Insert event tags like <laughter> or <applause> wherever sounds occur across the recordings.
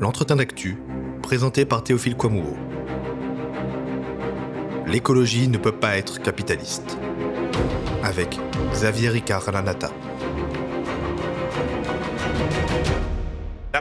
l'entretien d'actu, présenté par Théophile Kouamouo. L'écologie ne peut pas être capitaliste. Avec Xavier Ricard Lanata.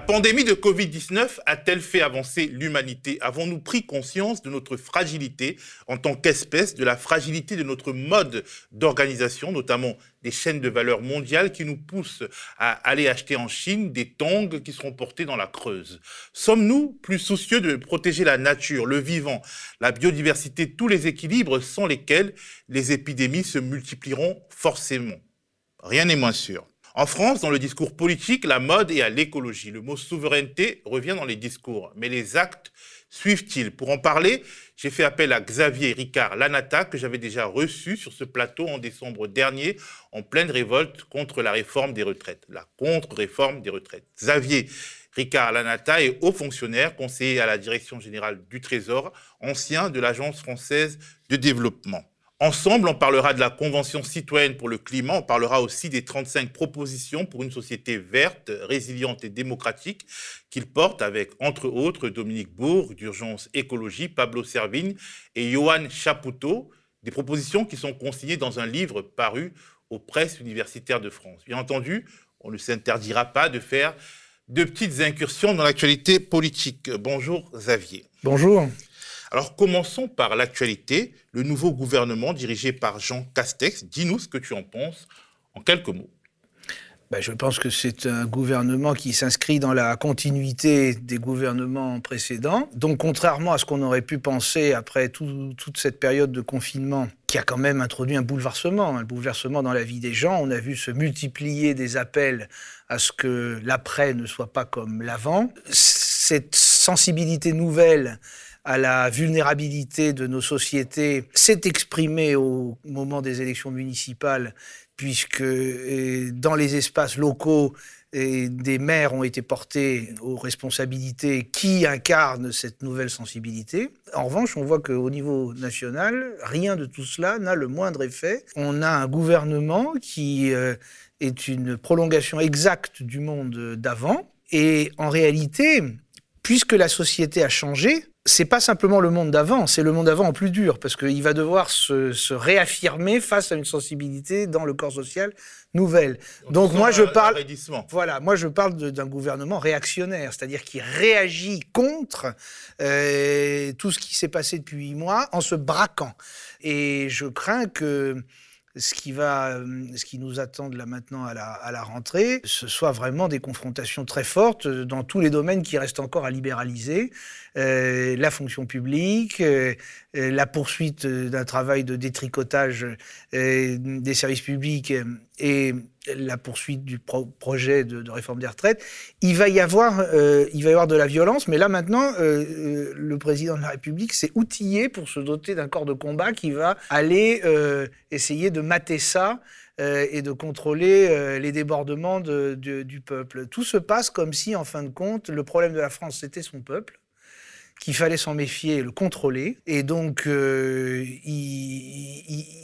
La pandémie de Covid-19 a-t-elle fait avancer l'humanité? Avons-nous pris conscience de notre fragilité en tant qu'espèce, de la fragilité de notre mode d'organisation, notamment des chaînes de valeur mondiales qui nous poussent à aller acheter en Chine des tongs qui seront portés dans la Creuse? Sommes-nous plus soucieux de protéger la nature, le vivant, la biodiversité, tous les équilibres sans lesquels les épidémies se multiplieront forcément? Rien n'est moins sûr. En France, dans le discours politique, la mode est à l'écologie. Le mot souveraineté revient dans les discours. Mais les actes suivent-ils? Pour en parler, j'ai fait appel à Xavier Ricard Lanata, que j'avais déjà reçu sur ce plateau en décembre dernier, en pleine révolte contre la réforme des retraites, la contre-réforme des retraites. Xavier Ricard Lanata est haut fonctionnaire, conseiller à la direction générale du Trésor, ancien de l'Agence française de développement. Ensemble, on parlera de la Convention citoyenne pour le climat, on parlera aussi des 35 propositions pour une société verte, résiliente et démocratique qu'il porte avec, entre autres, Dominique Bourg d'Urgence Écologie, Pablo Servigne et Johan Chapoutot, des propositions qui sont consignées dans un livre paru aux presses universitaires de France. Bien entendu, on ne s'interdira pas de faire de petites incursions dans l'actualité politique. Bonjour Xavier. Bonjour. Alors commençons par l'actualité. Le nouveau gouvernement dirigé par Jean Castex, dis-nous ce que tu en penses en quelques mots. Ben, je pense que c'est un gouvernement qui s'inscrit dans la continuité des gouvernements précédents. Donc, contrairement à ce qu'on aurait pu penser après toute cette période de confinement, qui a quand même introduit un bouleversement, un bouleversement dans la vie des gens, on a vu se multiplier des appels à ce que l'après ne soit pas comme l'avant. Cette sensibilité nouvelle à la vulnérabilité de nos sociétés s'est exprimé au moment des élections municipales, puisque dans les espaces locaux, des maires ont été portés aux responsabilités qui incarnent cette nouvelle sensibilité. En revanche, on voit qu'au niveau national, rien de tout cela n'a le moindre effet. On a un gouvernement qui euh, est une prolongation exacte du monde d'avant. Et en réalité, puisque la société a changé, c'est pas simplement le monde d'avant, c'est le monde d'avant en plus dur, parce qu'il va devoir se, réaffirmer face à une sensibilité dans le corps social nouvelle. Donc, moi je parle, voilà, moi je parle d'un gouvernement réactionnaire, c'est-à-dire qui réagit contre euh, tout ce qui s'est passé depuis huit mois en se braquant. Et je crains que ce qui, va, ce qui nous attend là maintenant à la, à la, rentrée, ce soit vraiment des confrontations très fortes dans tous les domaines qui restent encore à libéraliser. Euh, la fonction publique, euh, la poursuite d'un travail de détricotage des services publics et la poursuite du projet de, réforme des retraites, il va y avoir, euh, il va y avoir de la violence. Mais là maintenant, euh, euh, le président de la République s'est outillé pour se doter d'un corps de combat qui va aller essayer de mater ça. et de contrôler les débordements du peuple. Tout se passe comme si, en fin de compte, le problème de la France, c'était son peuple, qu'il fallait s'en méfier et le contrôler. Et donc, euh,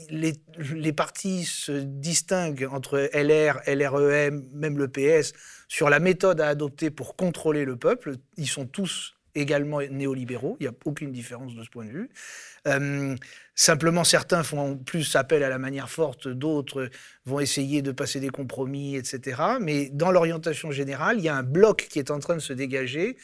les, partis se distinguent entre LR, LREM, même le PS, sur la méthode à adopter pour contrôler le peuple. Ils sont tous également néolibéraux, il n'y a aucune différence de ce point de vue. Euh, simplement, certains font plus appel à la manière forte, d'autres vont essayer de passer des compromis, etc. Mais dans l'orientation générale, il y a un bloc qui est en train de se dégager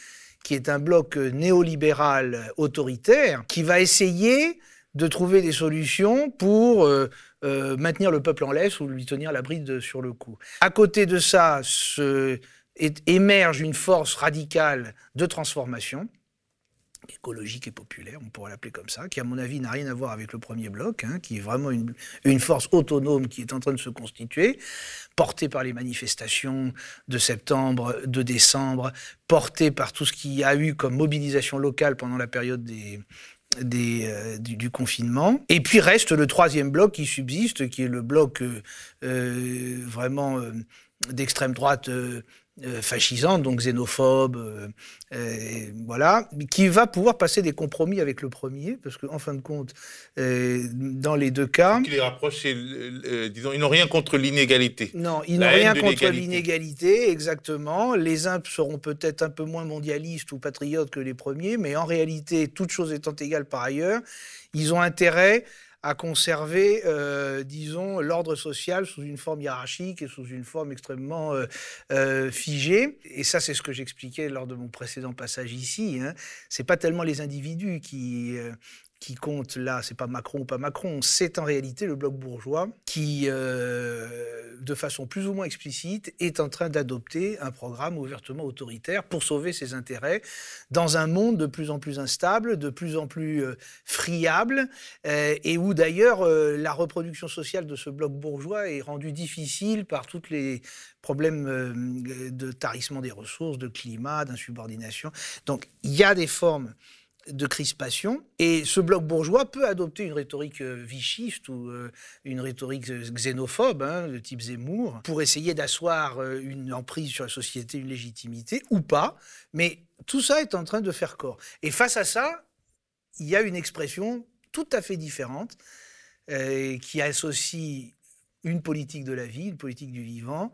qui est un bloc néolibéral autoritaire, qui va essayer de trouver des solutions pour euh, euh, maintenir le peuple en laisse ou lui tenir la bride sur le cou. À côté de ça, émerge une force radicale de transformation écologique et populaire, on pourrait l'appeler comme ça, qui à mon avis n'a rien à voir avec le premier bloc, hein, qui est vraiment une, force autonome qui est en train de se constituer, portée par les manifestations de septembre, de décembre, portée par tout ce qu'il y a eu comme mobilisation locale pendant la période euh, du, confinement. Et puis reste le troisième bloc qui subsiste, qui est le bloc euh, euh, vraiment d'extrême droite euh, fascisante, donc xénophobe, euh, voilà, qui va pouvoir passer des compromis avec le premier, parce qu'en en fin de compte, euh, dans les deux cas... Qui les rapproche, disons, ils n'ont rien contre l'inégalité. Non, ils n'ont rien contre l'inégalité, exactement. Les uns seront peut-être un peu moins mondialistes ou patriotes que les premiers, mais en réalité, toutes choses étant égales par ailleurs, ils ont intérêt à conserver, euh, disons, l'ordre social sous une forme hiérarchique et sous une forme extrêmement euh, euh, figée. Et ça, c'est ce que j'expliquais lors de mon précédent passage ici. Hein. C'est pas tellement les individus qui qui compte là, c'est pas Macron ou pas Macron, c'est en réalité le bloc bourgeois qui, euh, de façon plus ou moins explicite, est en train d'adopter un programme ouvertement autoritaire pour sauver ses intérêts dans un monde de plus en plus instable, de plus en plus euh, friable, euh, et où d'ailleurs la reproduction sociale de ce bloc bourgeois est rendue difficile par tous les problèmes de tarissement des ressources, de climat, d'insubordination. Donc il y a des formes de crispation. Et ce bloc bourgeois peut adopter une rhétorique euh, vichiste ou euh, une rhétorique euh, xénophobe, hein, de type Zemmour, pour essayer d'asseoir une emprise sur la société, une légitimité, ou pas. Mais tout ça est en train de faire corps. Et face à ça, il y a une expression tout à fait différente qui associe une politique de la vie, une politique du vivant,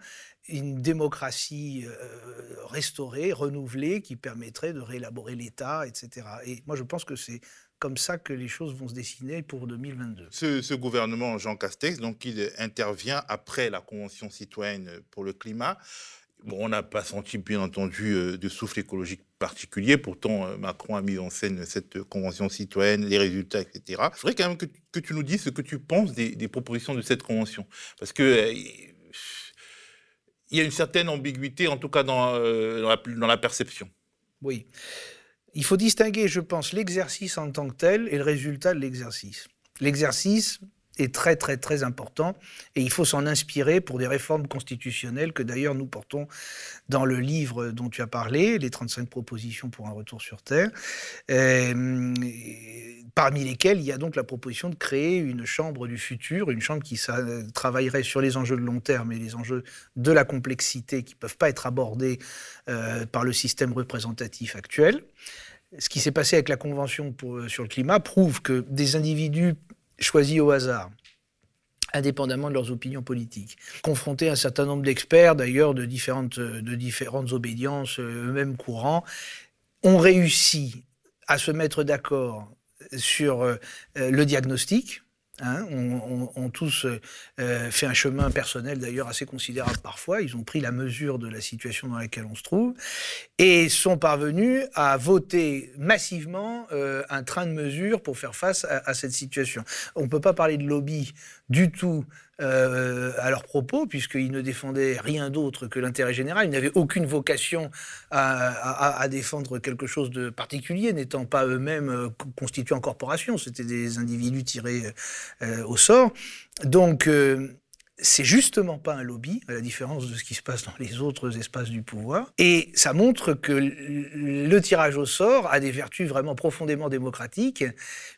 une démocratie euh, restaurée, renouvelée, qui permettrait de réélaborer l'État, etc. Et moi, je pense que c'est comme ça que les choses vont se dessiner pour 2022. Ce, gouvernement Jean Castex, donc, il intervient après la Convention citoyenne pour le climat. Bon, on n'a pas senti, bien entendu, euh, de souffle écologique particulier. Pourtant, euh, Macron a mis en scène cette convention citoyenne, les résultats, etc. Je voudrais quand même que, tu nous dises ce que tu penses des, des propositions de cette convention. Parce que il y a une certaine ambiguïté, en tout cas dans, euh, dans, la, perception. Oui. Il faut distinguer, je pense, l'exercice en tant que tel et le résultat de l'exercice. L'exercice, est très très très important. Et il faut s'en inspirer pour des réformes constitutionnelles que d'ailleurs nous portons dans le livre dont tu as parlé, les 35 propositions pour un retour sur Terre, euh, parmi lesquelles il y a donc la proposition de créer une chambre du futur, une chambre qui travaillerait sur les enjeux de long terme et les enjeux de la complexité qui ne peuvent pas être abordés euh, par le système représentatif actuel. Ce qui s'est passé avec la Convention sur le climat prouve que des individus choisis au hasard indépendamment de leurs opinions politiques. Confrontés à un certain nombre d'experts, d'ailleurs, de différentes, de obédiences, euh, eux-mêmes courants, ont réussi à se mettre d'accord sur euh, le diagnostic, Hein, ont, tous euh, fait un chemin personnel d'ailleurs assez considérable parfois. Ils ont pris la mesure de la situation dans laquelle on se trouve et sont parvenus à voter massivement euh, un train de mesures pour faire face à, à cette situation. On ne peut pas parler de lobby du tout euh, à leurs propos, puisqu'ils ne défendaient rien d'autre que l'intérêt général. Ils n'avaient aucune vocation à, défendre quelque chose de particulier, n'étant pas eux-mêmes euh, constitués en corporation. C'était des individus tirés euh, au sort. Donc, c'est justement pas un lobby, à la différence de ce qui se passe dans les autres espaces du pouvoir. Et ça montre que le tirage au sort a des vertus vraiment profondément démocratiques,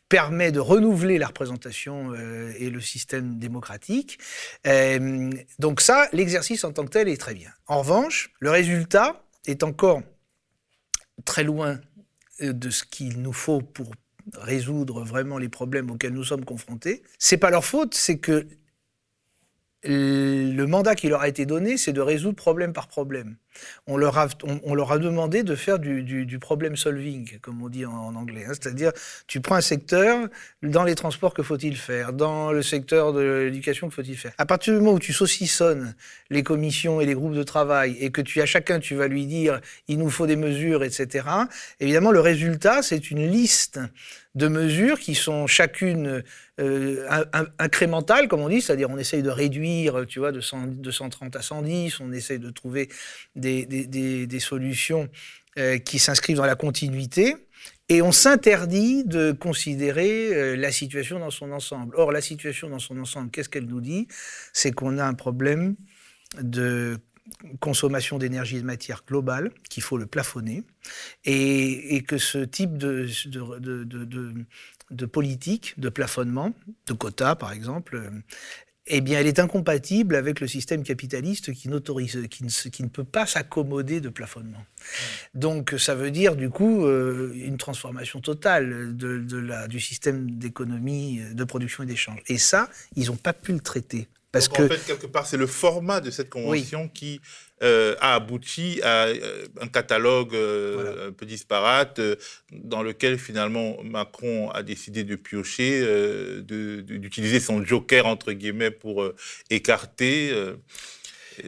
permet de renouveler la représentation euh, et le système démocratique. Euh, donc ça, l'exercice en tant que tel est très bien. En revanche, le résultat est encore très loin euh, de ce qu'il nous faut pour résoudre vraiment les problèmes auxquels nous sommes confrontés. C'est pas leur faute, c'est que le mandat qui leur a été donné, c'est de résoudre problème par problème. On leur a, demandé de faire du, problem solving, comme on dit en, anglais. Hein. C'est-à-dire, tu prends un secteur, dans les transports, que faut-il faire? Dans le secteur de l'éducation, que faut-il faire? À partir du moment où tu saucissonnes les commissions et les groupes de travail et que tu à chacun, tu vas lui dire, il nous faut des mesures, etc., évidemment, le résultat, c'est une liste de mesures qui sont chacune euh, incrémentales, comme on dit, c'est-à-dire on essaye de réduire, tu vois, de, 130 à 110, on essaye de trouver des, des, solutions euh, qui s'inscrivent dans la continuité, et on s'interdit de considérer euh, la situation dans son ensemble. Or, la situation dans son ensemble, qu'est-ce qu'elle nous dit? C'est qu'on a un problème de consommation d'énergie et de matière globale, qu'il faut le plafonner, et, que ce type de, politique, de plafonnement, de quotas par exemple, eh bien, elle est incompatible avec le système capitaliste qui, n'autorise, qui, ne, qui ne peut pas s'accommoder de plafonnement. Donc, ça veut dire, du coup, euh, une transformation totale de, la, du système d'économie, de production et d'échange. Et ça, ils n'ont pas pu le traiter. Parce que... En fait, quelque part, c'est le format de cette convention qui euh, a abouti à euh, un catalogue euh, un peu disparate dans lequel finalement Macron a décidé de piocher, d'utiliser son joker entre guillemets pour écarter.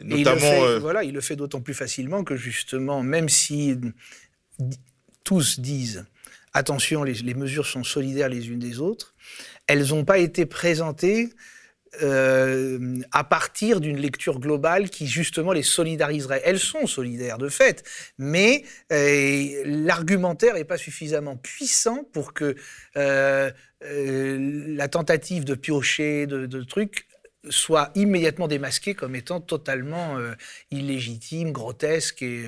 notamment, il le fait, voilà, il le fait d'autant plus facilement que justement, même si tous disent attention, les, les mesures sont solidaires les unes des autres, elles n'ont pas été présentées euh, à partir d'une lecture globale qui justement les solidariserait. Elles sont solidaires de fait, mais euh, l'argumentaire n'est pas suffisamment puissant pour que euh, la tentative de piocher, de, trucs, soit immédiatement démasquée comme étant totalement illégitime, grotesque et,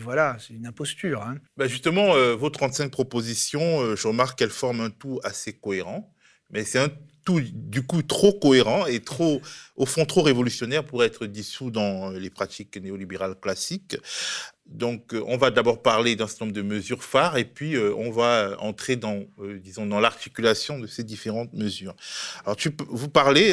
voilà, c'est une imposture. Hein. Bah, justement, vos 35 propositions, je remarque qu'elles forment un tout assez cohérent, mais c'est un du coup trop cohérent et trop, au fond, trop révolutionnaire pour être dissous dans les pratiques néolibérales classiques. Donc, euh, on va d'abord parler d'un certain nombre de mesures phares et puis euh, on va entrer dans, euh, disons, dans l'articulation de ces différentes mesures. Alors, tu, vous parlez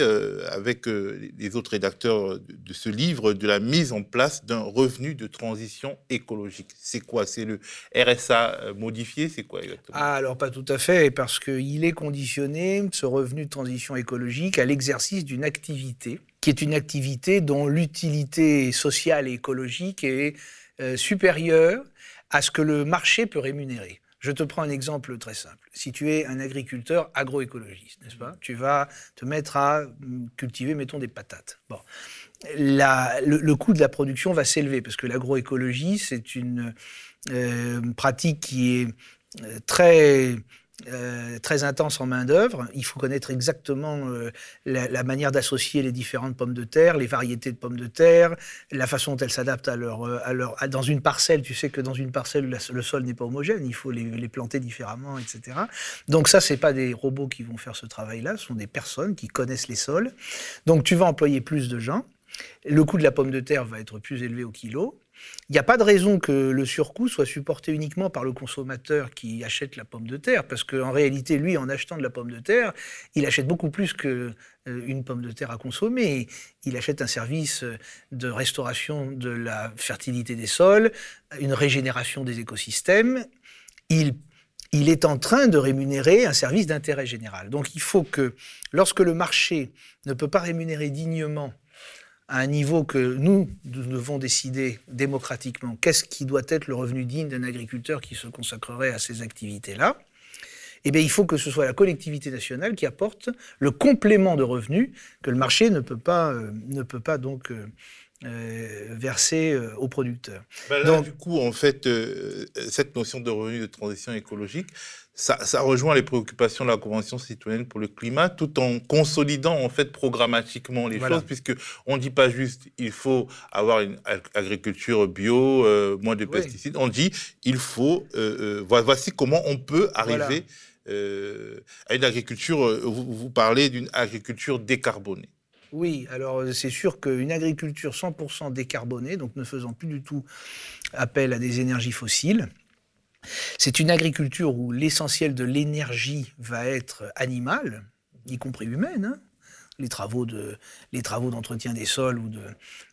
avec les autres rédacteurs de, ce livre de la mise en place d'un revenu de transition écologique. C'est quoi? C'est le RSA modifié? C'est quoi exactement? Ah, Alors, pas tout à fait, parce qu'il est conditionné, ce revenu de transition écologique, à l'exercice d'une activité qui est une activité dont l'utilité sociale et écologique est euh, supérieur à ce que le marché peut rémunérer. Je te prends un exemple très simple. Si tu es un agriculteur agroécologiste, n'est-ce pas? Tu vas te mettre à mm, cultiver, mettons, des patates. Bon. le, coût de la production va s'élever parce que l'agroécologie, c'est une euh, pratique qui est euh, très euh, très intense en main-d'œuvre. Il faut connaître exactement euh, la, manière d'associer les différentes pommes de terre, les variétés de pommes de terre, la façon dont elles s'adaptent à leur, euh, à leur. dans une parcelle, tu sais que dans une parcelle, le sol n'est pas homogène, il faut les, les, planter différemment, etc. Donc, ça, c'est pas des robots qui vont faire ce travail-là, ce sont des personnes qui connaissent les sols. Donc, tu vas employer plus de gens. Le coût de la pomme de terre va être plus élevé au kilo. Il n'y a pas de raison que le surcoût soit supporté uniquement par le consommateur qui achète la pomme de terre, parce qu'en réalité, lui, en achetant de la pomme de terre, il achète beaucoup plus qu'une euh, pomme de terre à consommer. Il achète un service de restauration de la fertilité des sols, une régénération des écosystèmes. Il il est en train de rémunérer un service d'intérêt général. Donc il faut que, lorsque le marché ne peut pas rémunérer dignement à un niveau que nous, devons décider démocratiquement qu'est-ce qui doit être le revenu digne d'un agriculteur qui se consacrerait à ces activités-là, eh bien, il faut que ce soit la collectivité nationale qui apporte le complément de revenus que le marché ne peut pas, euh, ne peut pas donc euh, euh, verser aux producteurs. Ben donc, du coup, en fait, cette notion de revenu de transition écologique, ça, rejoint les préoccupations de la Convention citoyenne pour le climat, tout en consolidant en fait programmatiquement les choses, puisque on dit pas juste il faut avoir une agriculture bio, euh, moins de pesticides. On dit il faut euh, euh, voici comment on peut arriver à une agriculture. Vous, vous parlez d'une agriculture décarbonée. Oui, alors c'est sûr qu'une agriculture 100% décarbonée, donc ne faisant plus du tout appel à des énergies fossiles, c'est une agriculture où l'essentiel de l'énergie va être animale, y compris humaine. Hein. les travaux de les travaux d'entretien des sols ou de,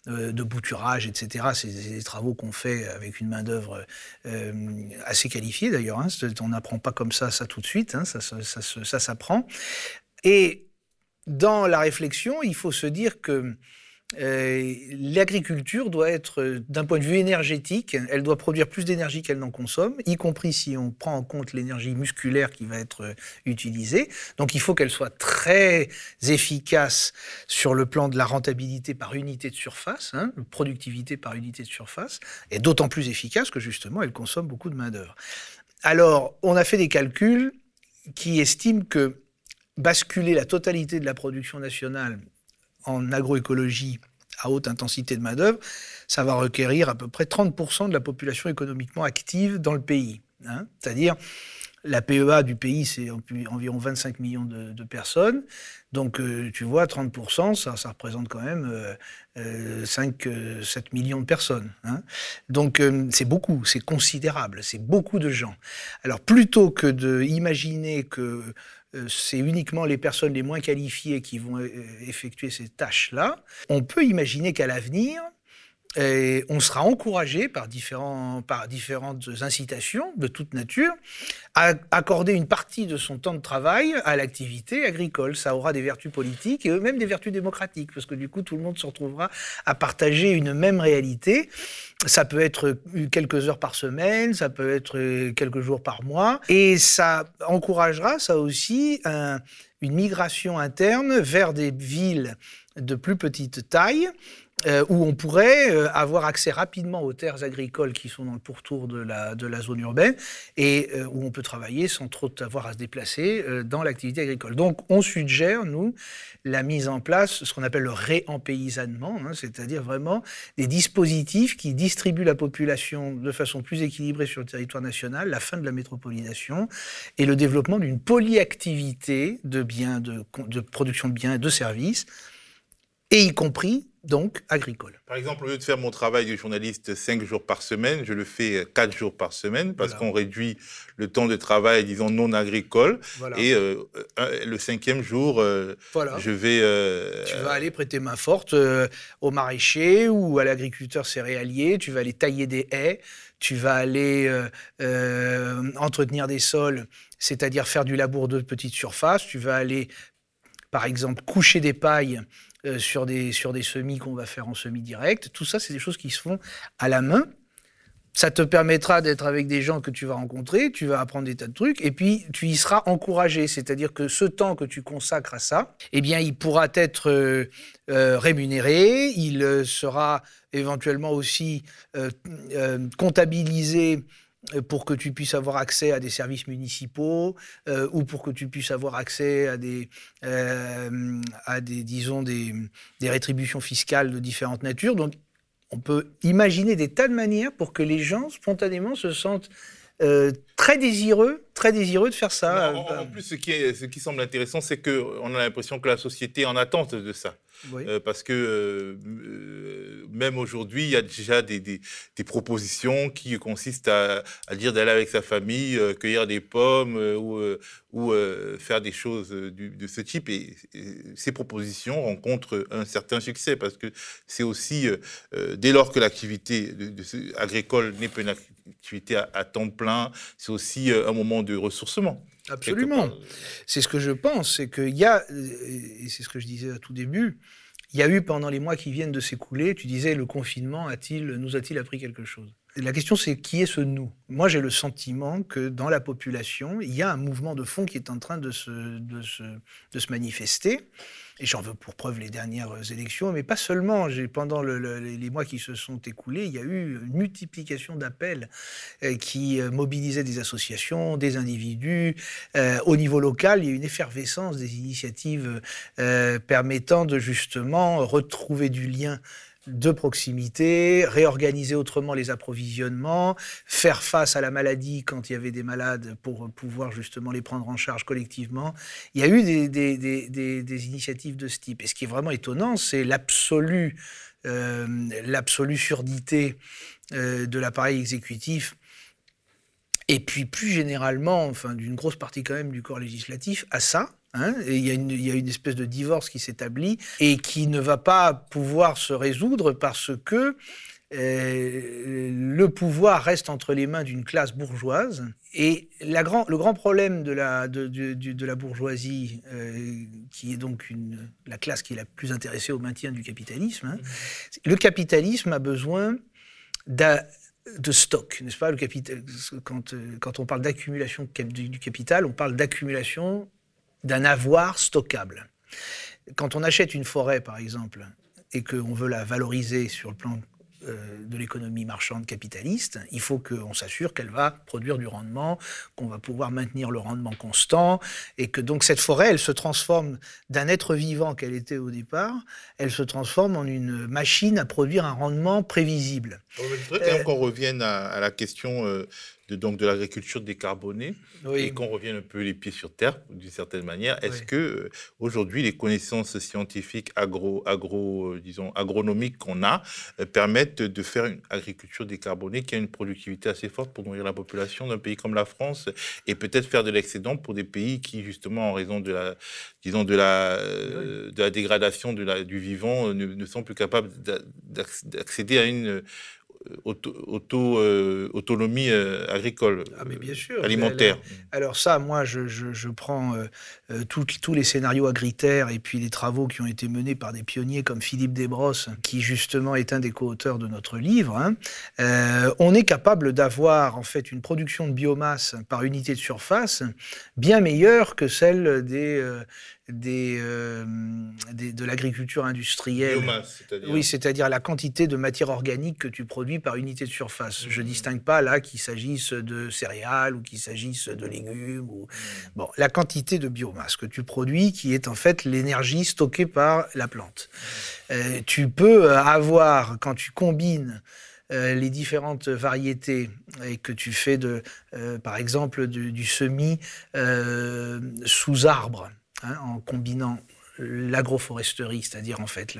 euh, bouturage, etc. C'est des travaux qu'on fait avec une main d'œuvre euh, assez qualifiée d'ailleurs. Hein. On n'apprend pas comme ça tout de suite. Hein. Ça s'apprend. Et dans la réflexion, il faut se dire que euh, l'agriculture doit être, euh, d'un point de vue énergétique, elle doit produire plus d'énergie qu'elle n'en consomme, y compris si on prend en compte l'énergie musculaire qui va être euh, utilisée. Donc il faut qu'elle soit très efficace sur le plan de la rentabilité par unité de surface, hein, productivité par unité de surface, et d'autant plus efficace que justement elle consomme beaucoup de main-d'œuvre. Alors, on a fait des calculs qui estiment que basculer la totalité de la production nationale en agroécologie à haute intensité de main-d'œuvre, ça va requérir à peu près 30% de la population économiquement active dans le pays. Hein. C'est-à-dire La PEA du pays, c'est environ 25 millions de, personnes. Donc, euh, tu vois, 30%, ça, représente quand même 5, euh, 7 euh, millions de personnes. Hein. Donc, c'est beaucoup, c'est considérable, c'est beaucoup de gens. Alors, plutôt que d'imaginer que c'est uniquement les personnes les moins qualifiées qui vont effectuer ces tâches-là, on peut imaginer qu'à l'avenir, et on sera encouragé par, différentes incitations de toute nature à accorder une partie de son temps de travail à l'activité agricole. Ça aura des vertus politiques et même des vertus démocratiques, parce que du coup, tout le monde se retrouvera à partager une même réalité. Ça peut être quelques heures par semaine, ça peut être quelques jours par mois, et ça encouragera, ça aussi, une migration interne vers des villes de plus petite taille, euh, où on pourrait euh, avoir accès rapidement aux terres agricoles qui sont dans le pourtour de la, zone urbaine et euh, où on peut travailler sans trop avoir à se déplacer dans l'activité agricole. Donc on suggère, nous, la mise en place, ce qu'on appelle le réempaysannement, hein, c'est-à-dire vraiment des dispositifs qui distribuent la population de façon plus équilibrée sur le territoire national, la fin de la métropolisation et le développement d'une polyactivité de biens, de, de production de biens et de services, et y compris donc agricole. Par exemple, au lieu de faire mon travail de journaliste cinq jours par semaine, je le fais quatre jours par semaine parce qu'on réduit le temps de travail, disons, non agricole. Et euh, le cinquième jour, euh, je vais... Euh, tu vas aller prêter main forte au maraîcher ou à l'agriculteur céréalier, tu vas aller tailler des haies, tu vas aller entretenir des sols, c'est-à-dire faire du labour de petite surface, tu vas aller, par exemple, coucher des pailles euh, sur, des, sur des semis qu'on va faire en semi direct. Tout ça, c'est des choses qui se font à la main. Ça te permettra d'être avec des gens que tu vas rencontrer, tu vas apprendre des tas de trucs, et puis tu y seras encouragé. C'est-à-dire que ce temps que tu consacres à ça, eh bien, il pourra être euh, euh, rémunéré, il sera éventuellement aussi comptabilisé pour que tu puisses avoir accès à des services municipaux euh, ou pour que tu puisses avoir accès à des, euh, à des disons, des, des, rétributions fiscales de différentes natures. Donc, on peut imaginer des tas de manières pour que les gens, spontanément, se sentent très désireux, très désireux de faire ça. En, plus, ce qui, est, ce qui semble intéressant, c'est qu'on a l'impression que la société est en attente de ça. Euh, parce que euh, euh, même aujourd'hui, il y a déjà des, propositions qui consistent à, dire d'aller avec sa famille, cueillir des pommes ou, faire des choses de ce type. Et, ces propositions rencontrent un certain succès parce que c'est aussi, dès lors que l'activité agricole n'est pas une activité à temps plein, c'est aussi un moment de ressourcement. Absolument. C'est ce que je pense, c'est qu'il y a, et c'est ce que je disais à tout début, il y a eu pendant les mois qui viennent de s'écouler, tu disais, le confinement a-t-il, nous a-t-il appris quelque chose? La question c'est qui est ce nous? Moi j'ai le sentiment que dans la population, il y a un mouvement de fond qui est en train de se, manifester et j'en veux pour preuve les dernières élections, mais pas seulement. Pendant les mois qui se sont écoulés, il y a eu une multiplication d'appels euh, qui euh, mobilisaient des associations, des individus. Euh, au niveau local, il y a une effervescence des initiatives permettant de justement retrouver du lien de proximité, réorganiser autrement les approvisionnements, faire face à la maladie quand il y avait des malades pour pouvoir justement les prendre en charge collectivement. Il y a eu des, initiatives de ce type. Et ce qui est vraiment étonnant, c'est l'absolue euh, surdité euh, de l'appareil exécutif et puis plus généralement, enfin d'une grosse partie quand même du corps législatif, à ça. Hein, il, y a une, espèce de divorce qui s'établit et qui ne va pas pouvoir se résoudre parce que euh, le pouvoir reste entre les mains d'une classe bourgeoise. Et le grand problème de la, bourgeoisie, euh, qui est donc la classe qui est la plus intéressée au maintien du capitalisme, hein, le capitalisme a besoin de stock, n'est-ce pas? Euh, quand on parle d'accumulation du capital, on parle d'accumulation d'un avoir stockable. Quand on achète une forêt, par exemple, et qu'on veut la valoriser sur le plan euh, de l'économie marchande capitaliste, il faut qu'on s'assure qu'elle va produire du rendement, qu'on va pouvoir maintenir le rendement constant, et que donc cette forêt, elle se transforme d'un être vivant qu'elle était au départ, elle se transforme en une machine à produire un rendement prévisible. je voudrais qu'on revienne à, la question de, donc, de l'agriculture décarbonée et qu'on revienne un peu les pieds sur terre, d'une certaine manière. Est-ce que euh, aujourd'hui les connaissances scientifiques agro, agro, euh, disons, agronomiques qu'on a euh, permettent de faire une agriculture décarbonée qui a une productivité assez forte pour nourrir la population d'un pays comme la France et peut-être faire de l'excédent pour des pays qui, justement, en raison de la, disons, de la, de la dégradation de la, du vivant, ne, ne sont plus capables d'accéder à une auto, euh, autonomie euh, agricole, ah, mais bien sûr. alimentaire. Alors ça, moi, je, je, prends euh, tous les scénarios agritaires et puis les travaux qui ont été menés par des pionniers comme Philippe Desbrosses, qui justement est un des co-auteurs de notre livre. Hein. on est capable d'avoir en fait une production de biomasse par unité de surface bien meilleure que celle des euh, des, de l'agriculture industrielle. oui, c'est-à-dire la quantité de matière organique que tu produis par unité de surface. Je ne mmh. distingue pas là qu'il s'agisse de céréales ou qu'il s'agisse de légumes. Ou... Mmh. Bon, la quantité de biomasse que tu produis, qui est en fait l'énergie stockée par la plante. Mmh. Euh, tu peux avoir, quand tu combines euh, les différentes variétés et que tu fais de, par exemple du semis sous arbre, Hein, en combinant l'agroforesterie, c'est-à-dire en fait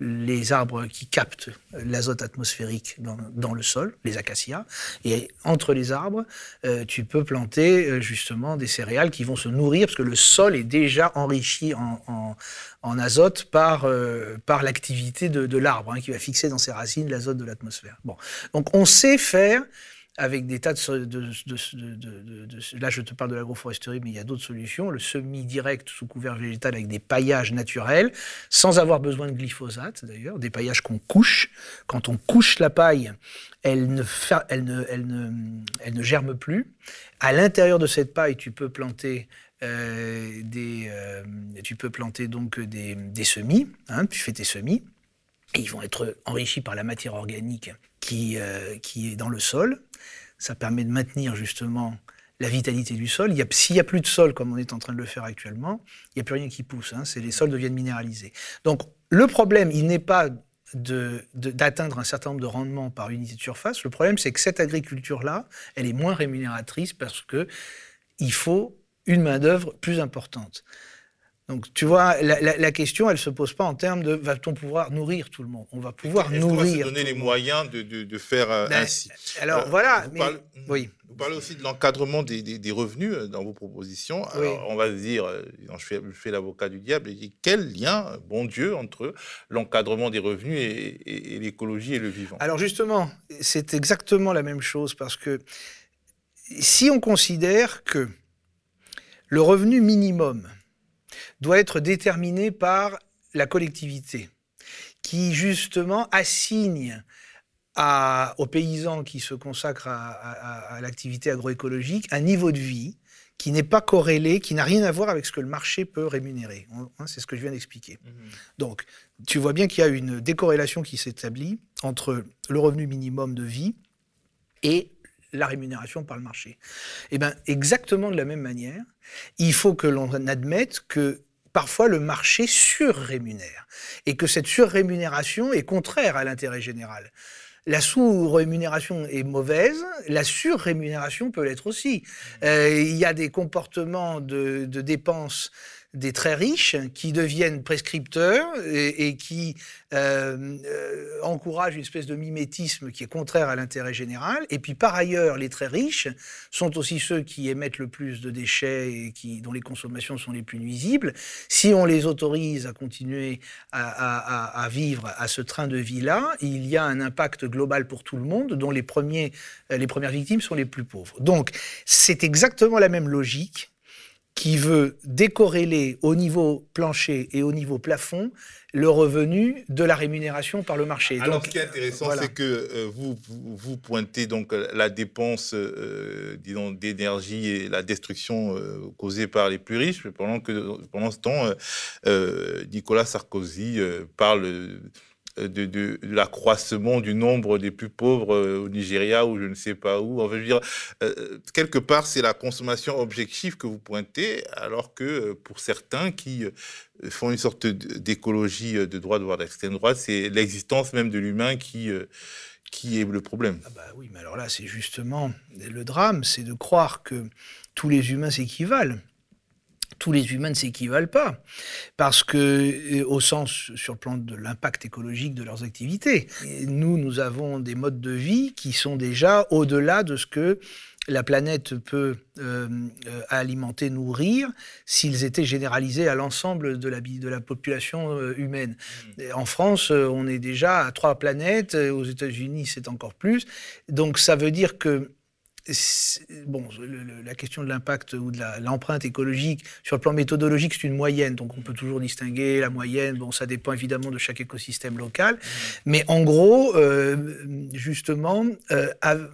les arbres qui captent l'azote atmosphérique dans, le sol, les acacias, et entre les arbres, euh, tu peux planter euh, justement des céréales qui vont se nourrir, parce que le sol est déjà enrichi en, azote par, euh, par l'activité de, l'arbre, hein, qui va fixer dans ses racines l'azote de l'atmosphère. Bon. Donc on sait faire avec des tas de, Là, je te parle de l'agroforesterie, mais il y a d'autres solutions. Le semi-direct sous couvert végétal avec des paillages naturels, sans avoir besoin de glyphosate d'ailleurs, des paillages qu'on couche. Quand on couche la paille, elle ne, germe plus. À l'intérieur de cette paille, tu peux planter euh, des, euh, tu peux planter donc des, semis. Hein, tu fais tes semis. Ils vont être enrichis par la matière organique qui, euh, qui est dans le sol. Ça permet de maintenir justement la vitalité du sol. S'il n'y a plus de sol, comme on est en train de le faire actuellement, il n'y a plus rien qui pousse. Hein, les sols deviennent minéralisés. Donc le problème, il n'est pas d'atteindre un certain nombre de rendements par unité de surface. Le problème, c'est que cette agriculture-là, elle est moins rémunératrice parce que il faut une main-d'œuvre plus importante. Donc, tu vois, la, question, elle ne se pose pas en termes de va-t-on pouvoir nourrir tout le monde? On va pouvoir nourrir. On va se donner les moyens de, faire euh, ben, ainsi? Alors, euh, voilà. Vous, parlez, oui. vous parlez aussi de l'encadrement des, revenus euh, dans vos propositions. Alors, on va se dire, je fais, fais l'avocat du diable, et quel lien, bon Dieu, entre l'encadrement des revenus et l'écologie et le vivant? Alors, justement, c'est exactement la même chose parce que si on considère que le revenu minimum, doit être déterminé par la collectivité, qui justement assigne aux paysans qui se consacrent à, l'activité agroécologique un niveau de vie qui n'est pas corrélé, qui n'a rien à voir avec ce que le marché peut rémunérer. Hein, c'est ce que je viens d'expliquer. Mmh. Donc, tu vois bien qu'il y a une décorrélation qui s'établit entre le revenu minimum de vie et la rémunération par le marché. Eh bien, exactement de la même manière, il faut que l'on admette que parfois le marché surrémunère et que cette surrémunération est contraire à l'intérêt général. La sous-rémunération est mauvaise, la surrémunération peut l'être aussi. Mmh. Euh, il y a des comportements de, de dépenses des très riches qui deviennent prescripteurs et, qui euh, euh, encouragent une espèce de mimétisme qui est contraire à l'intérêt général. Et puis par ailleurs, les très riches sont aussi ceux qui émettent le plus de déchets et dont les consommations sont les plus nuisibles. Si on les autorise à continuer à, vivre à ce train de vie-là, il y a un impact global pour tout le monde dont les, premiers, les premières victimes sont les plus pauvres. Donc c'est exactement la même logique qui veut décorréler au niveau plancher et au niveau plafond le revenu de la rémunération par le marché. Alors, ce qui est intéressant, c'est que euh, vous, vous, pointez donc la dépense, euh, disons, d'énergie et la destruction euh, causée par les plus riches, pendant que pendant ce temps, Nicolas Sarkozy parle euh, de, l'accroissement du nombre des plus pauvres euh, au Nigeria ou je ne sais pas où. dire, euh, quelque part, c'est la consommation objective que vous pointez, alors que pour certains qui font une sorte d'écologie de droite, voire d'extrême droite, c'est l'existence même de l'humain qui qui est le problème. Ah bah oui, mais alors là, c'est justement le drame, c'est de croire que tous les humains s'équivalent tous les humains ne s'équivalent pas, parce que, euh, au sens, sur le plan de l'impact écologique de leurs activités, nous, nous avons des modes de vie qui sont déjà au-delà de ce que la planète peut euh, euh, alimenter, nourrir, s'ils étaient généralisés à l'ensemble de la, de la population humaine. Mmh. En France, on est déjà à trois planètes, aux États-Unis, c'est encore plus. Donc ça veut dire que bon, la question de l'impact ou de l'empreinte écologique sur le plan méthodologique, c'est une moyenne, donc on peut toujours distinguer la moyenne. Bon, ça dépend évidemment de chaque écosystème local, mais en gros, euh, justement, euh,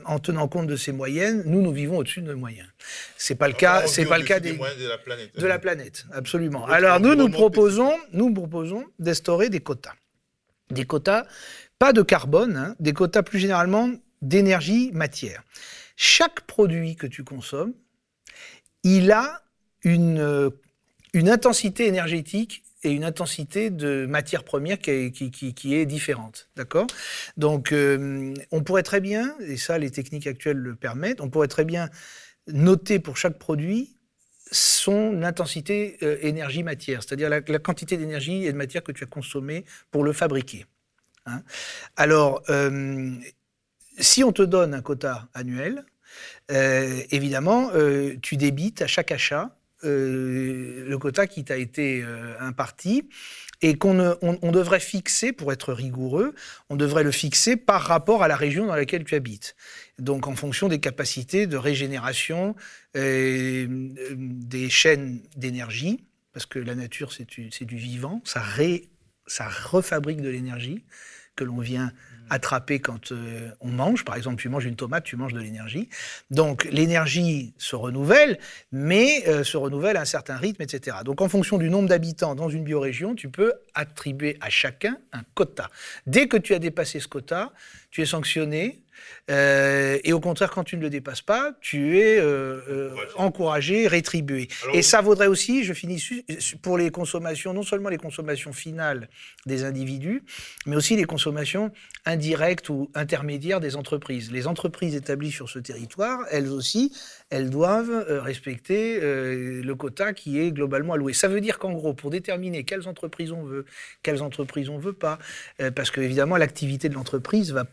en tenant compte de ces moyennes, nous nous vivons au-dessus de nos moyens. C'est pas le cas, c'est pas le cas des, de la planète. De la planète, absolument. Alors nous nous proposons, nous proposons d'instaurer des quotas, des quotas, pas de carbone, hein, des quotas plus généralement d'énergie matière chaque produit que tu consommes, il a une, euh, intensité énergétique et une intensité de matière première qui est, différente. D'accord? Donc, euh, on pourrait très bien, et ça, les techniques actuelles le permettent, on pourrait très bien noter pour chaque produit son intensité euh, énergie-matière, c'est-à-dire la, quantité d'énergie et de matière que tu as consommé pour le fabriquer. Hein? Alors, si on te donne un quota annuel, euh, évidemment, euh, tu débites à chaque achat euh, le quota qui t'a été imparti et qu'on on, devrait fixer, pour être rigoureux, on devrait le fixer par rapport à la région dans laquelle tu habites. Donc en fonction des capacités de régénération des chaînes d'énergie, parce que la nature c'est du, vivant, ça refabrique de l'énergie que l'on vient attraper quand euh, on mange. Par exemple, tu manges une tomate, tu manges de l'énergie. Donc l'énergie se renouvelle, mais euh, se renouvelle à un certain rythme, etc. Donc en fonction du nombre d'habitants dans une biorégion, tu peux attribuer à chacun un quota. Dès que tu as dépassé ce quota, tu es sanctionné euh, et au contraire, quand tu ne le dépasses pas, tu es euh, euh, encouragé, rétribué. et ça vaudrait aussi, je finis pour les consommations, non seulement les consommations finales des individus, mais aussi les consommations indirectes ou intermédiaires des entreprises. Les entreprises établies sur ce territoire, elles aussi, elles doivent respecter le quota qui est globalement alloué. Ça veut dire qu'en gros, pour déterminer quelles entreprises on veut, quelles entreprises on veut pas, parce que évidemment l'activité de l'entreprise va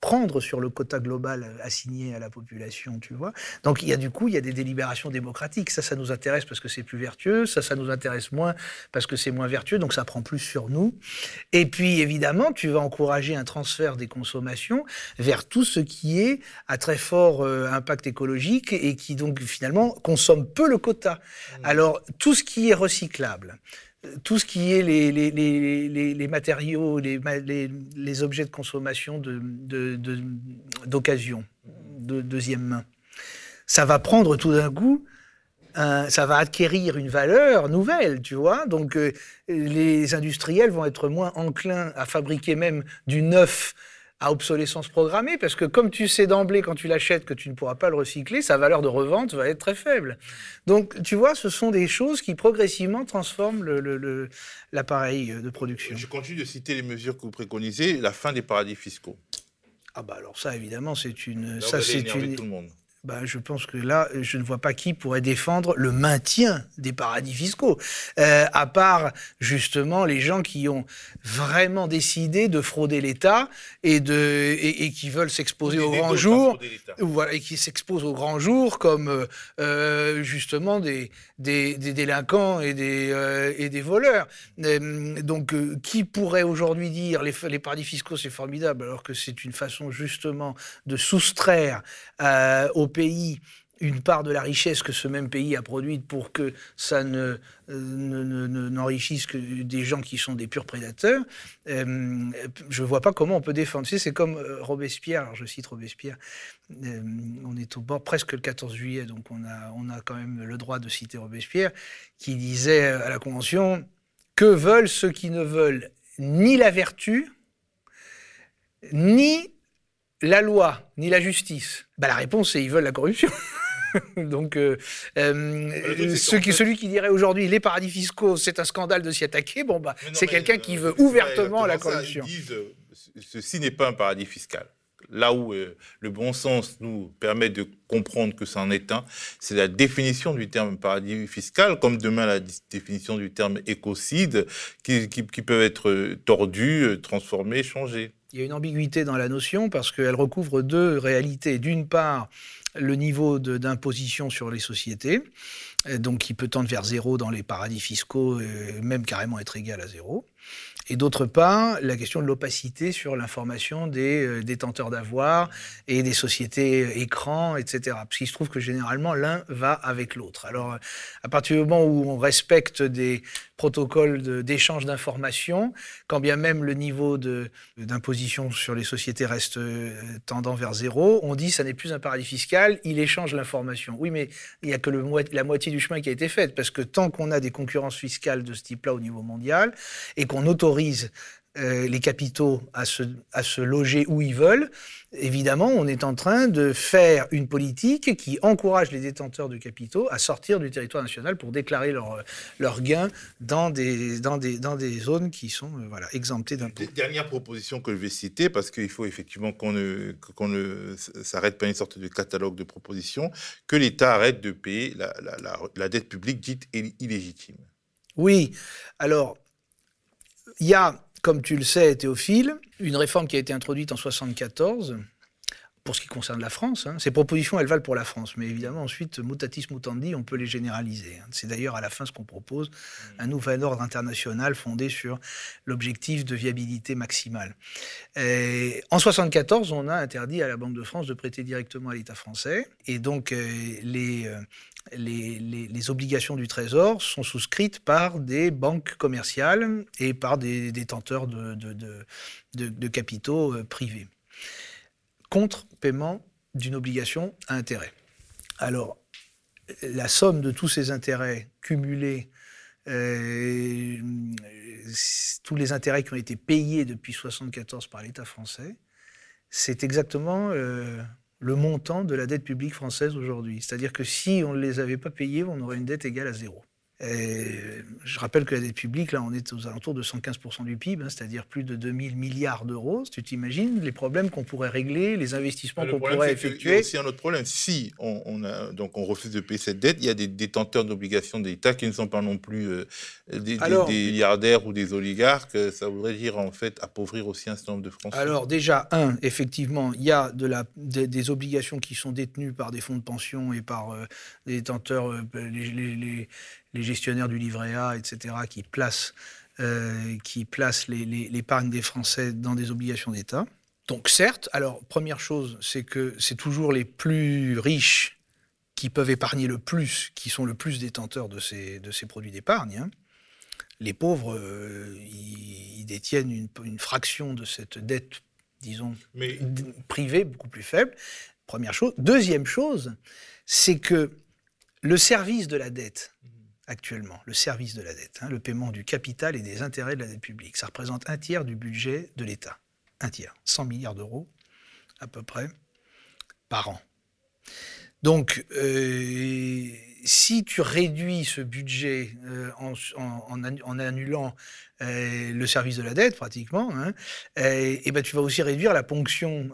prendre sur le quota global assigné à la population, tu vois. Donc il y a du coup, il y a des délibérations démocratiques. Ça, ça nous intéresse parce que c'est plus vertueux. Ça, ça nous intéresse moins parce que c'est moins vertueux. Donc ça prend plus sur nous. Et puis évidemment, tu vas encourager un transfert des consommations vers tout ce qui est à très fort euh, impact écologique et qui donc finalement consomme peu le quota. Mmh. Alors tout ce qui est recyclable, tout ce qui est les, matériaux, les, objets de consommation d'occasion, de, de, deuxième main, ça va prendre tout d'un coup, ça va acquérir une valeur nouvelle, tu vois. Donc euh, les industriels vont être moins enclins à fabriquer même du neuf à obsolescence programmée, parce que comme tu sais d'emblée quand tu l'achètes que tu ne pourras pas le recycler, sa valeur de revente va être très faible. Donc tu vois, ce sont des choses qui progressivement transforment l'appareil de production. Je continue de citer les mesures que vous préconisez, la fin des paradis fiscaux. Ah bah alors ça, évidemment, c'est une... ça, c'est une... tout le monde. Bah, je pense que là, je ne vois pas qui pourrait défendre le maintien des paradis fiscaux, euh, à part justement les gens qui ont vraiment décidé de frauder l'État et, de, et, qui veulent s'exposer au grand jour, voilà, et qui s'exposent au grand jour comme euh, euh, justement des, des, délinquants et des, et des voleurs. donc, qui pourrait aujourd'hui dire les, les paradis fiscaux c'est formidable alors que c'est une façon justement de soustraire aux pays une part de la richesse que ce même pays a produite pour que ça ne, n'enrichisse que des gens qui sont des purs prédateurs, euh, je ne vois pas comment on peut défendre. c'est comme euh, Robespierre, je cite Robespierre, euh, on est au bord presque le 14 juillet, donc on a, on a quand même le droit de citer Robespierre, qui disait à la Convention, que veulent ceux qui ne veulent ni la vertu, ni la loi ni la justice bah, La réponse, c'est ils veulent la corruption. <laughs> Donc, euh, euh, celui qui dirait aujourd'hui les paradis fiscaux, c'est un scandale de s'y attaquer, bon, bah, c'est quelqu'un qui veut ouvertement la corruption. ils disent, ceci n'est pas un paradis fiscal. Là où euh, le bon sens nous permet de comprendre que c'en est un, c'est la définition du terme paradis fiscal, comme demain la définition du terme écocide, qui, peuvent être tordus, euh, transformés, changés. Il y a une ambiguïté dans la notion parce qu'elle recouvre deux réalités. D'une part, le niveau d'imposition sur les sociétés, euh, donc qui peut tendre vers zéro dans les paradis fiscaux, même carrément être égal à zéro. Et d'autre part, la question de l'opacité sur l'information des euh, détenteurs d'avoir et des sociétés euh, écrans, etc. Parce qu'il se trouve que généralement, l'un va avec l'autre. Alors, à partir du moment où on respecte des protocoles d'échange d'informations, quand bien même le niveau d'imposition sur les sociétés reste euh, tendant vers zéro, on dit ça n'est plus un paradis fiscal, il échange l'information. Oui, mais il n'y a que la moitié du chemin qui a été fait, parce que tant qu'on a des concurrences fiscales de ce type-là au niveau mondial, et qu'on autorise euh, les capitaux à se, à se loger où ils veulent, évidemment, on est en train de faire une politique qui encourage les détenteurs de capitaux à sortir du territoire national pour déclarer leurs leur gains dans des, dans, des, dans des zones qui sont euh, voilà, exemptées d'impôts. Dernière proposition que je vais citer, parce qu'il faut effectivement qu'on ne, qu'on ne s'arrête pas une sorte de catalogue de propositions, que l'État arrête de payer la, la, la, la dette publique dite illégitime. Oui, alors, il y a comme tu le sais, Théophile, une réforme qui a été introduite en 1974 pour ce qui concerne la France. Hein. Ces propositions, elles valent pour la France, mais évidemment, ensuite, mutatis mutandi, on peut les généraliser. Hein. C'est d'ailleurs à la fin ce qu'on propose, un nouvel ordre international fondé sur l'objectif de viabilité maximale. Et en 1974, on a interdit à la Banque de France de prêter directement à l'État français, et donc euh, les, obligations du Trésor sont souscrites par des banques commerciales et par des détenteurs de, capitaux euh, privés, contre paiement d'une obligation à intérêt. Alors, la somme de tous ces intérêts cumulés, euh, tous les intérêts qui ont été payés depuis 1974 par l'État français, c'est exactement... Euh, le montant de la dette publique française aujourd'hui. C'est-à-dire que si on ne les avait pas payés, on aurait une dette égale à zéro. Et je rappelle que la dette publique, là, on est aux alentours de 115% du PIB, hein, c'est-à-dire plus de 2000 milliards d'euros. Tu t'imagines les problèmes qu'on pourrait régler, les investissements qu'on pourrait effectuer. Il y a aussi un autre problème. Si on, a, donc on refuse de payer cette dette, il y a des détenteurs d'obligations d'État qui ne sont pas non plus euh, des, milliardaires ou des oligarques. Ça voudrait dire en fait appauvrir aussi un certain nombre de Français. Alors déjà, un, effectivement, il y a de la, des, obligations qui sont détenues par des fonds de pension et par euh, des détenteurs, euh, les les gestionnaires du livret A, etc., qui placent, euh, qui placent l'épargne des Français dans des obligations d'État. Donc certes, alors première chose, c'est que c'est toujours les plus riches qui peuvent épargner le plus, qui sont le plus détenteurs de ces, de ces produits d'épargne. Hein. Les pauvres, euh, ils, détiennent une, une, fraction de cette dette, disons, Mais... privée, beaucoup plus faible. Première chose. Deuxième chose, c'est que le service de la dette, actuellement, le service de la dette, hein, le paiement du capital et des intérêts de la dette publique. Ça représente un tiers du budget de l'État. Un tiers. 100 milliards d'euros, à peu près, par an. Donc, euh, si tu réduis ce budget euh, en, annulant euh, le service de la dette, pratiquement, hein, et, ben, tu vas aussi réduire la ponction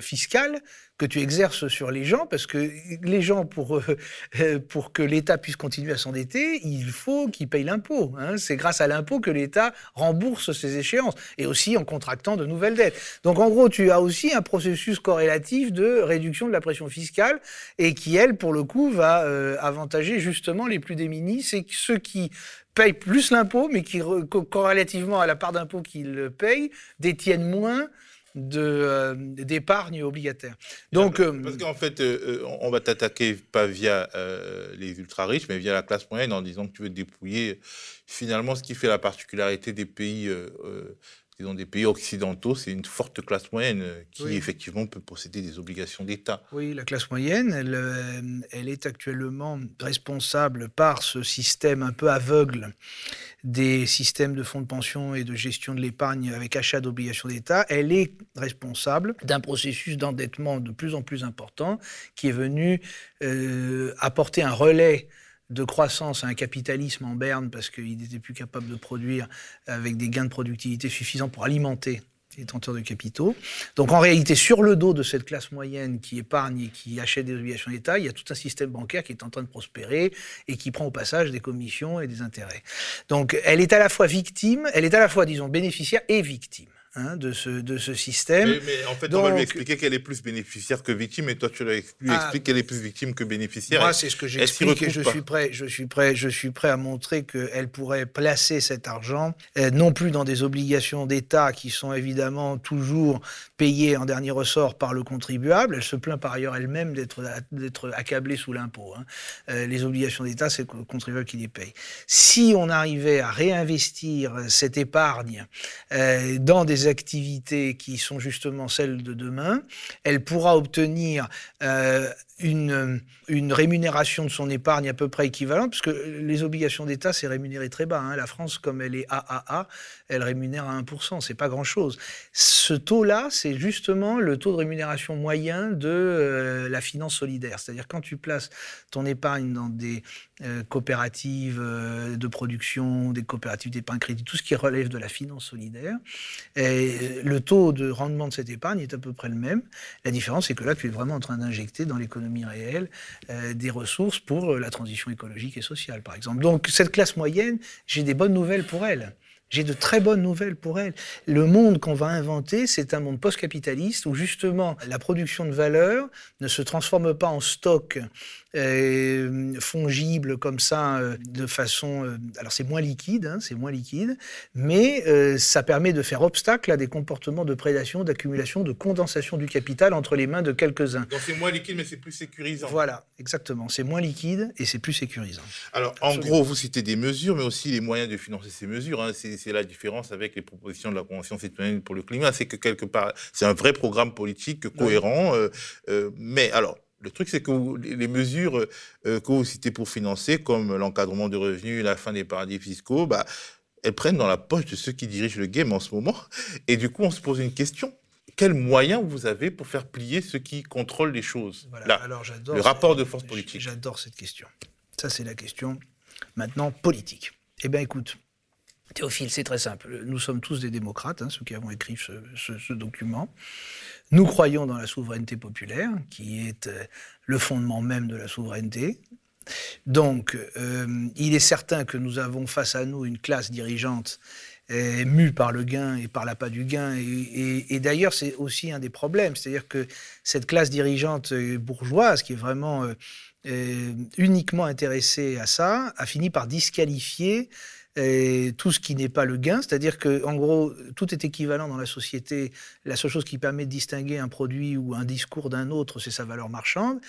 fiscale que tu exerces sur les gens, parce que les gens, pour, euh, pour que l'État puisse continuer à s'endetter, il faut qu'ils payent l'impôt. Hein. C'est grâce à l'impôt que l'État rembourse ses échéances, et aussi en contractant de nouvelles dettes. Donc en gros, tu as aussi un processus corrélatif de réduction de la pression fiscale, et qui, elle, pour le coup, va euh, avantager justement les plus démunis, c'est ceux qui payent plus l'impôt, mais qui, corrélativement à la part d'impôt qu'ils payent, détiennent moins euh, d'épargne obligataire. Donc, euh, parce qu'en fait, euh, on va t'attaquer pas via les ultra riches, mais via la classe moyenne en disant que tu veux dépouiller finalement ce qui fait la particularité des pays dans des pays occidentaux, c'est une forte classe moyenne qui effectivement peut posséder des obligations d'État. Oui, la classe moyenne, elle, elle, est actuellement responsable par ce système un peu aveugle des systèmes de fonds de pension et de gestion de l'épargne avec achat d'obligations d'État, elle est responsable d'un processus d'endettement de plus en plus important qui est venu euh, apporter un relais de croissance à un capitalisme en berne parce qu'il n'était plus capable de produire avec des gains de productivité suffisants pour alimenter détenteurs de capitaux. Donc en réalité, sur le dos de cette classe moyenne qui épargne et qui achète des obligations d'État, il y a tout un système bancaire qui est en train de prospérer et qui prend au passage des commissions et des intérêts. Donc elle est à la fois victime, elle est à la fois, disons, bénéficiaire et victime. Hein, de, ce, de ce système. Mais, en fait, on va lui expliquer qu'elle est plus bénéficiaire que victime, et toi, tu lui ah. expliques qu'elle est plus victime que bénéficiaire. Moi, c'est ce que j'explique, et je suis, prêt, je, suis prêt, je suis prêt à montrer qu'elle pourrait placer cet argent, euh, non plus dans des obligations d'État qui sont évidemment toujours payées en dernier ressort par le contribuable. Elle se plaint par ailleurs elle-même d'être accablée sous l'impôt. Hein. Euh, les obligations d'État, c'est le contribuable qui les paye. Si on arrivait à réinvestir cette épargne euh, dans des activités qui sont justement celles de demain, elle pourra obtenir euh, une, une, rémunération de son épargne à peu près équivalente, parce que les obligations d'État, c'est rémunéré très bas. Hein. La France, comme elle est AAA, elle rémunère à 1%, c'est pas grand-chose. Ce taux-là, c'est justement le taux de rémunération moyen de euh, la finance solidaire. C'est-à-dire quand tu places ton épargne dans des euh, coopératives euh, de production, des coopératives d'épargne crédit, tout ce qui relève de la finance solidaire, le taux de rendement de cette épargne est à peu près le même. La différence, c'est que là, tu es vraiment en train d'injecter dans l'économie réelle des ressources pour la transition écologique et sociale, par exemple. Donc cette classe moyenne, j'ai des bonnes nouvelles pour elle. J'ai de très bonnes nouvelles pour elle. Le monde qu'on va inventer, c'est un monde post-capitaliste où justement la production de valeur ne se transforme pas en stock euh, fongible comme ça, euh, de façon. Euh, alors c'est moins liquide, hein, c'est moins liquide, mais ça permet de faire obstacle à des comportements de prédation, d'accumulation, de condensation du capital entre les mains de quelques-uns. Donc c'est moins liquide, mais c'est plus sécurisant. Voilà, exactement. C'est moins liquide et c'est plus sécurisant. Alors en gros, vous citez des mesures, mais aussi les moyens de financer ces mesures. Hein. C'est la différence avec les propositions de la Convention citoyenne pour le climat, c'est que quelque part, c'est un vrai programme politique cohérent. mais alors, le truc, c'est que les mesures euh, que vous citez pour financer, comme l'encadrement de revenus, la fin des paradis fiscaux, bah, elles prennent dans la poche de ceux qui dirigent le game en ce moment. <laughs> Et du coup, on se pose une question. Quels moyens vous avez pour faire plier ceux qui contrôlent les choses? Là, Alors, le rapport de force politique. J'adore cette question. Ça, c'est la question maintenant politique. Eh bien, écoute, Théophile, c'est très simple. Nous sommes tous des démocrates, hein, ceux qui avons écrit ce, document. Nous croyons dans la souveraineté populaire, qui est euh, le fondement même de la souveraineté. Donc, euh, il est certain que nous avons face à nous une classe dirigeante euh, mue par le gain et par l'appât du gain. Et, d'ailleurs, c'est aussi un des problèmes. C'est-à-dire que cette classe dirigeante bourgeoise, qui est vraiment uniquement intéressée à ça, a fini par disqualifier et tout ce qui n'est pas le gain, c'est-à-dire que en gros tout est équivalent dans la société. La seule chose qui permet de distinguer un produit ou un discours d'un autre, c'est sa valeur marchande.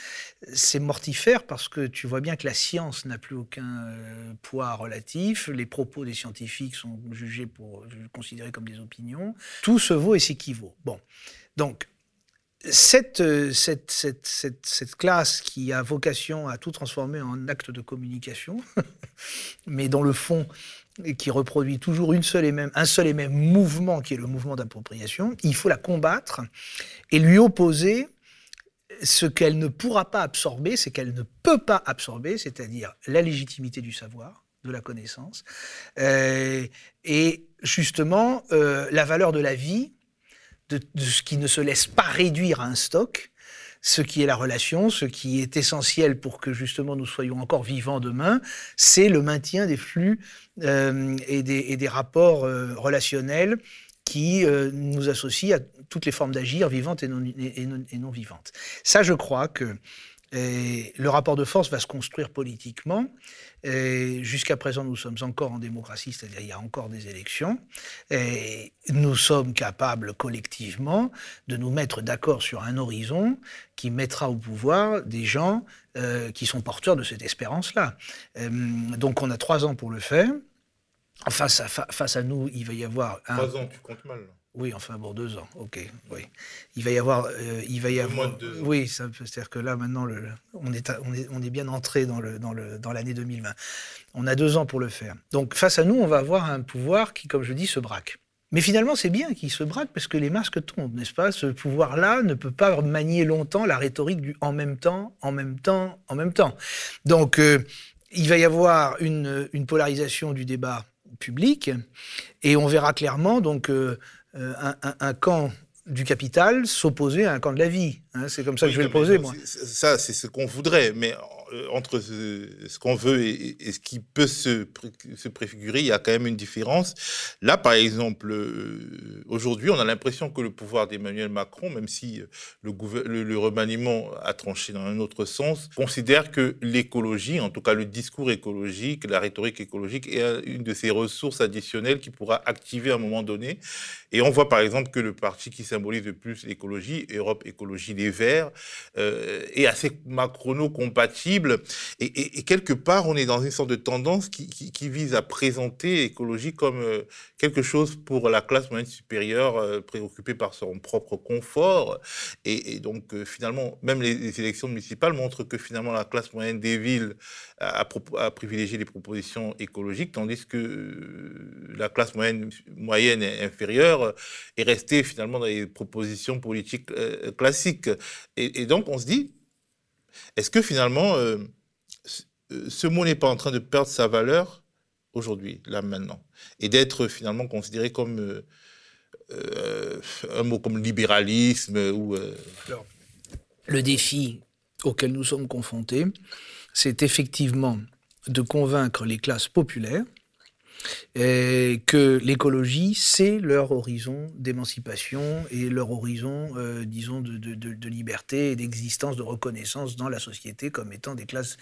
C'est mortifère parce que tu vois bien que la science n'a plus aucun euh, poids relatif. Les propos des scientifiques sont jugés pour considérés comme des opinions. Tout se vaut et s'équivaut. Bon, donc cette, cette, classe qui a vocation à tout transformer en acte de communication, <laughs> mais dans le fond, qui reproduit toujours une seule et même, un seul et même mouvement, qui est le mouvement d'appropriation, il faut la combattre et lui opposer ce qu'elle ne pourra pas absorber, c'est qu'elle ne peut pas absorber, c'est-à-dire la légitimité du savoir, de la connaissance, euh, et justement euh, la valeur de la vie de, ce qui ne se laisse pas réduire à un stock, ce qui est la relation, ce qui est essentiel pour que justement nous soyons encore vivants demain, c'est le maintien des flux euh, et, des, rapports euh, relationnels qui euh, nous associent à toutes les formes d'agir, vivantes et non, et non, vivantes. Ça, je crois que le rapport de force va se construire politiquement. Jusqu'à présent, nous sommes encore en démocratie, c'est-à-dire il y a encore des élections. Nous sommes capables collectivement de nous mettre d'accord sur un horizon qui mettra au pouvoir des gens euh, qui sont porteurs de cette espérance-là. Euh, donc on a trois ans pour le faire. Face à, nous, il va y avoir... Un... Trois ans, tu comptes mal. Oui, enfin bon, deux ans, ok. Oui, il va y avoir, euh, il va y avoir. Oui, c'est-à-dire que là maintenant, le, on, est, on, est, on est bien entré dans le dans le dans l'année 2020. On a deux ans pour le faire. Donc face à nous, on va avoir un pouvoir qui, comme je dis, se braque. Mais finalement, c'est bien qu'il se braque parce que les masques tombent, n'est-ce pas? Ce pouvoir-là ne peut pas manier longtemps la rhétorique du en même temps, en même temps, en même temps. Donc, euh, il va y avoir une, une, polarisation du débat public et on verra clairement donc. Euh, un, camp du capital s'opposer à un camp de la vie. Hein. c'est comme ça que je vais le poser, moi. Ça, c'est ce qu'on voudrait, mais euh, entre ce, qu'on veut et, ce qui peut se, se, préfigurer, il y a quand même une différence. Là, par exemple, euh, aujourd'hui, on a l'impression que le pouvoir d'Emmanuel Macron, même si euh, le, le, remaniement a tranché dans un autre sens, considère que l'écologie, en tout cas le discours écologique, la rhétorique écologique, est une de ces ressources additionnelles qui pourra activer à un moment donné. Et on voit par exemple que le parti qui symbolise le plus l'écologie, Europe Écologie Les Verts, est assez macrono-compatible et, quelque part, on est dans une sorte de tendance qui, vise à présenter l'écologie comme euh, quelque chose pour la classe moyenne supérieure euh, préoccupée par son propre confort. Et, donc, euh, finalement, même les, élections municipales montrent que finalement, la classe moyenne des villes a, privilégié les propositions écologiques, tandis que la classe moyenne, inférieure est restée finalement dans les propositions politiques classiques. et donc, on se dit, est-ce que finalement, euh, euh, ce mot n'est pas en train de perdre sa valeur aujourd'hui, là maintenant, et d'être finalement considéré comme euh, un mot comme libéralisme ou le défi auquel nous sommes confrontés, c'est effectivement de convaincre les classes populaires et que l'écologie, c'est leur horizon d'émancipation et leur horizon, euh, disons, de, liberté et d'existence, de reconnaissance dans la société comme étant des classes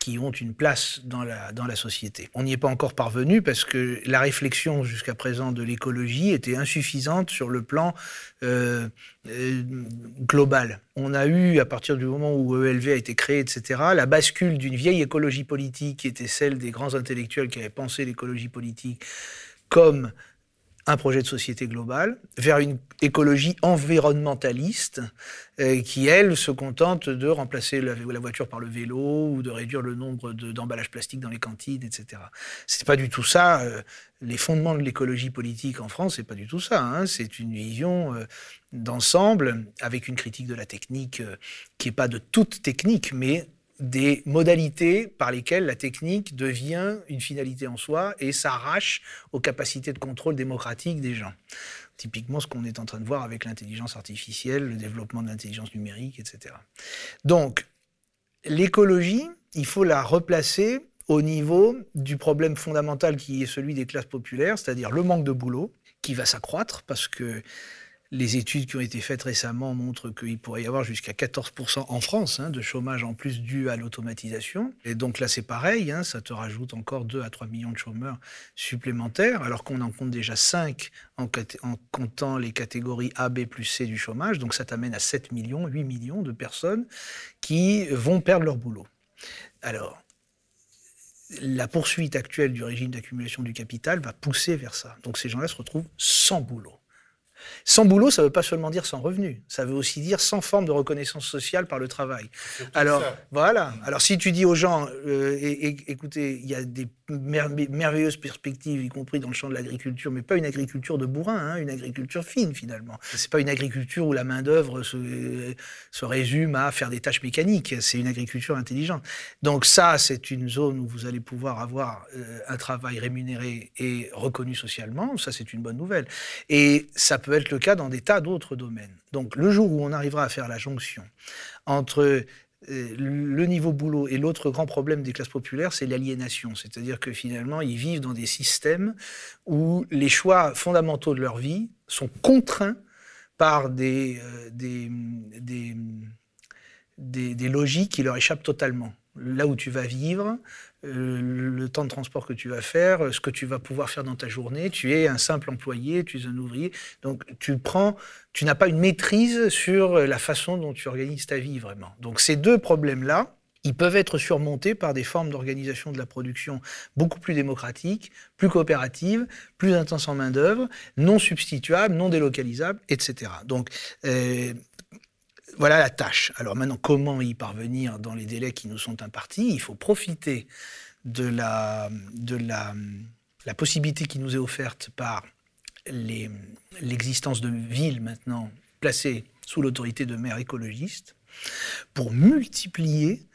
qui ont une place dans la, société. On n'y est pas encore parvenu parce que la réflexion jusqu'à présent de l'écologie était insuffisante sur le plan euh, euh, global. On a eu, à partir du moment où ELV a été créé, etc., la bascule d'une vieille écologie politique qui était celle des grands intellectuels qui avaient pensé l'écologie politique comme un projet de société globale vers une écologie environnementaliste euh, qui, elle, se contente de remplacer la, voiture par le vélo ou de réduire le nombre d'emballages plastiques dans les cantines, etc. C'est pas du tout ça. Euh, les fondements de l'écologie politique en France, c'est pas du tout ça. Hein. C'est une vision euh, d'ensemble avec une critique de la technique qui est pas de toute technique, mais des modalités par lesquelles la technique devient une finalité en soi et s'arrache aux capacités de contrôle démocratique des gens. Typiquement ce qu'on est en train de voir avec l'intelligence artificielle, le développement de l'intelligence numérique, etc. Donc, l'écologie, il faut la replacer au niveau du problème fondamental qui est celui des classes populaires, c'est-à-dire le manque de boulot, qui va s'accroître parce que les études qui ont été faites récemment montrent qu'il pourrait y avoir jusqu'à 14% en France hein, de chômage en plus dû à l'automatisation. Et donc là, c'est pareil, hein, ça te rajoute encore 2 à 3 millions de chômeurs supplémentaires, alors qu'on en compte déjà 5 en, en, comptant les catégories A, B plus C du chômage. Donc ça t'amène à 7 millions, 8 millions de personnes qui vont perdre leur boulot. Alors, la poursuite actuelle du régime d'accumulation du capital va pousser vers ça. Donc ces gens-là se retrouvent sans boulot. Sans boulot, ça ne veut pas seulement dire sans revenu, ça veut aussi dire sans forme de reconnaissance sociale par le travail. Alors voilà. Alors si tu dis aux gens, euh, écoutez, il y a des merveilleuses perspectives, y compris dans le champ de l'agriculture, mais pas une agriculture de bourrin, hein, une agriculture fine finalement. C'est pas une agriculture où la main d'œuvre se, résume à faire des tâches mécaniques. C'est une agriculture intelligente. Donc ça, c'est une zone où vous allez pouvoir avoir euh, un travail rémunéré et reconnu socialement. Ça, c'est une bonne nouvelle. Et ça peut être le cas dans des tas d'autres domaines. Donc le jour où on arrivera à faire la jonction entre le niveau boulot et l'autre grand problème des classes populaires, c'est l'aliénation. C'est-à-dire que finalement, ils vivent dans des systèmes où les choix fondamentaux de leur vie sont contraints par des, euh, des, des, logiques qui leur échappent totalement. Là où tu vas vivre, euh, le temps de transport que tu vas faire, ce que tu vas pouvoir faire dans ta journée. Tu es un simple employé, tu es un ouvrier. Donc tu prends, tu n'as pas une maîtrise sur la façon dont tu organises ta vie vraiment. Donc ces deux problèmes-là, ils peuvent être surmontés par des formes d'organisation de la production beaucoup plus démocratiques, plus coopératives, plus intenses en main-d'œuvre, non substituables, non délocalisables, etc. Donc, euh, voilà la tâche. Alors maintenant, comment y parvenir dans les délais qui nous sont impartis? Il faut profiter de la, possibilité qui nous est offerte par l'existence de villes maintenant placées sous l'autorité de maires écologistes pour multiplier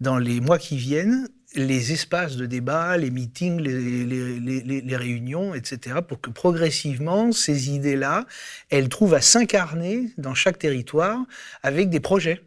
dans les mois qui viennent les espaces de débat, les meetings, les, réunions, etc., pour que progressivement, ces idées-là, elles trouvent à s'incarner dans chaque territoire avec des projets.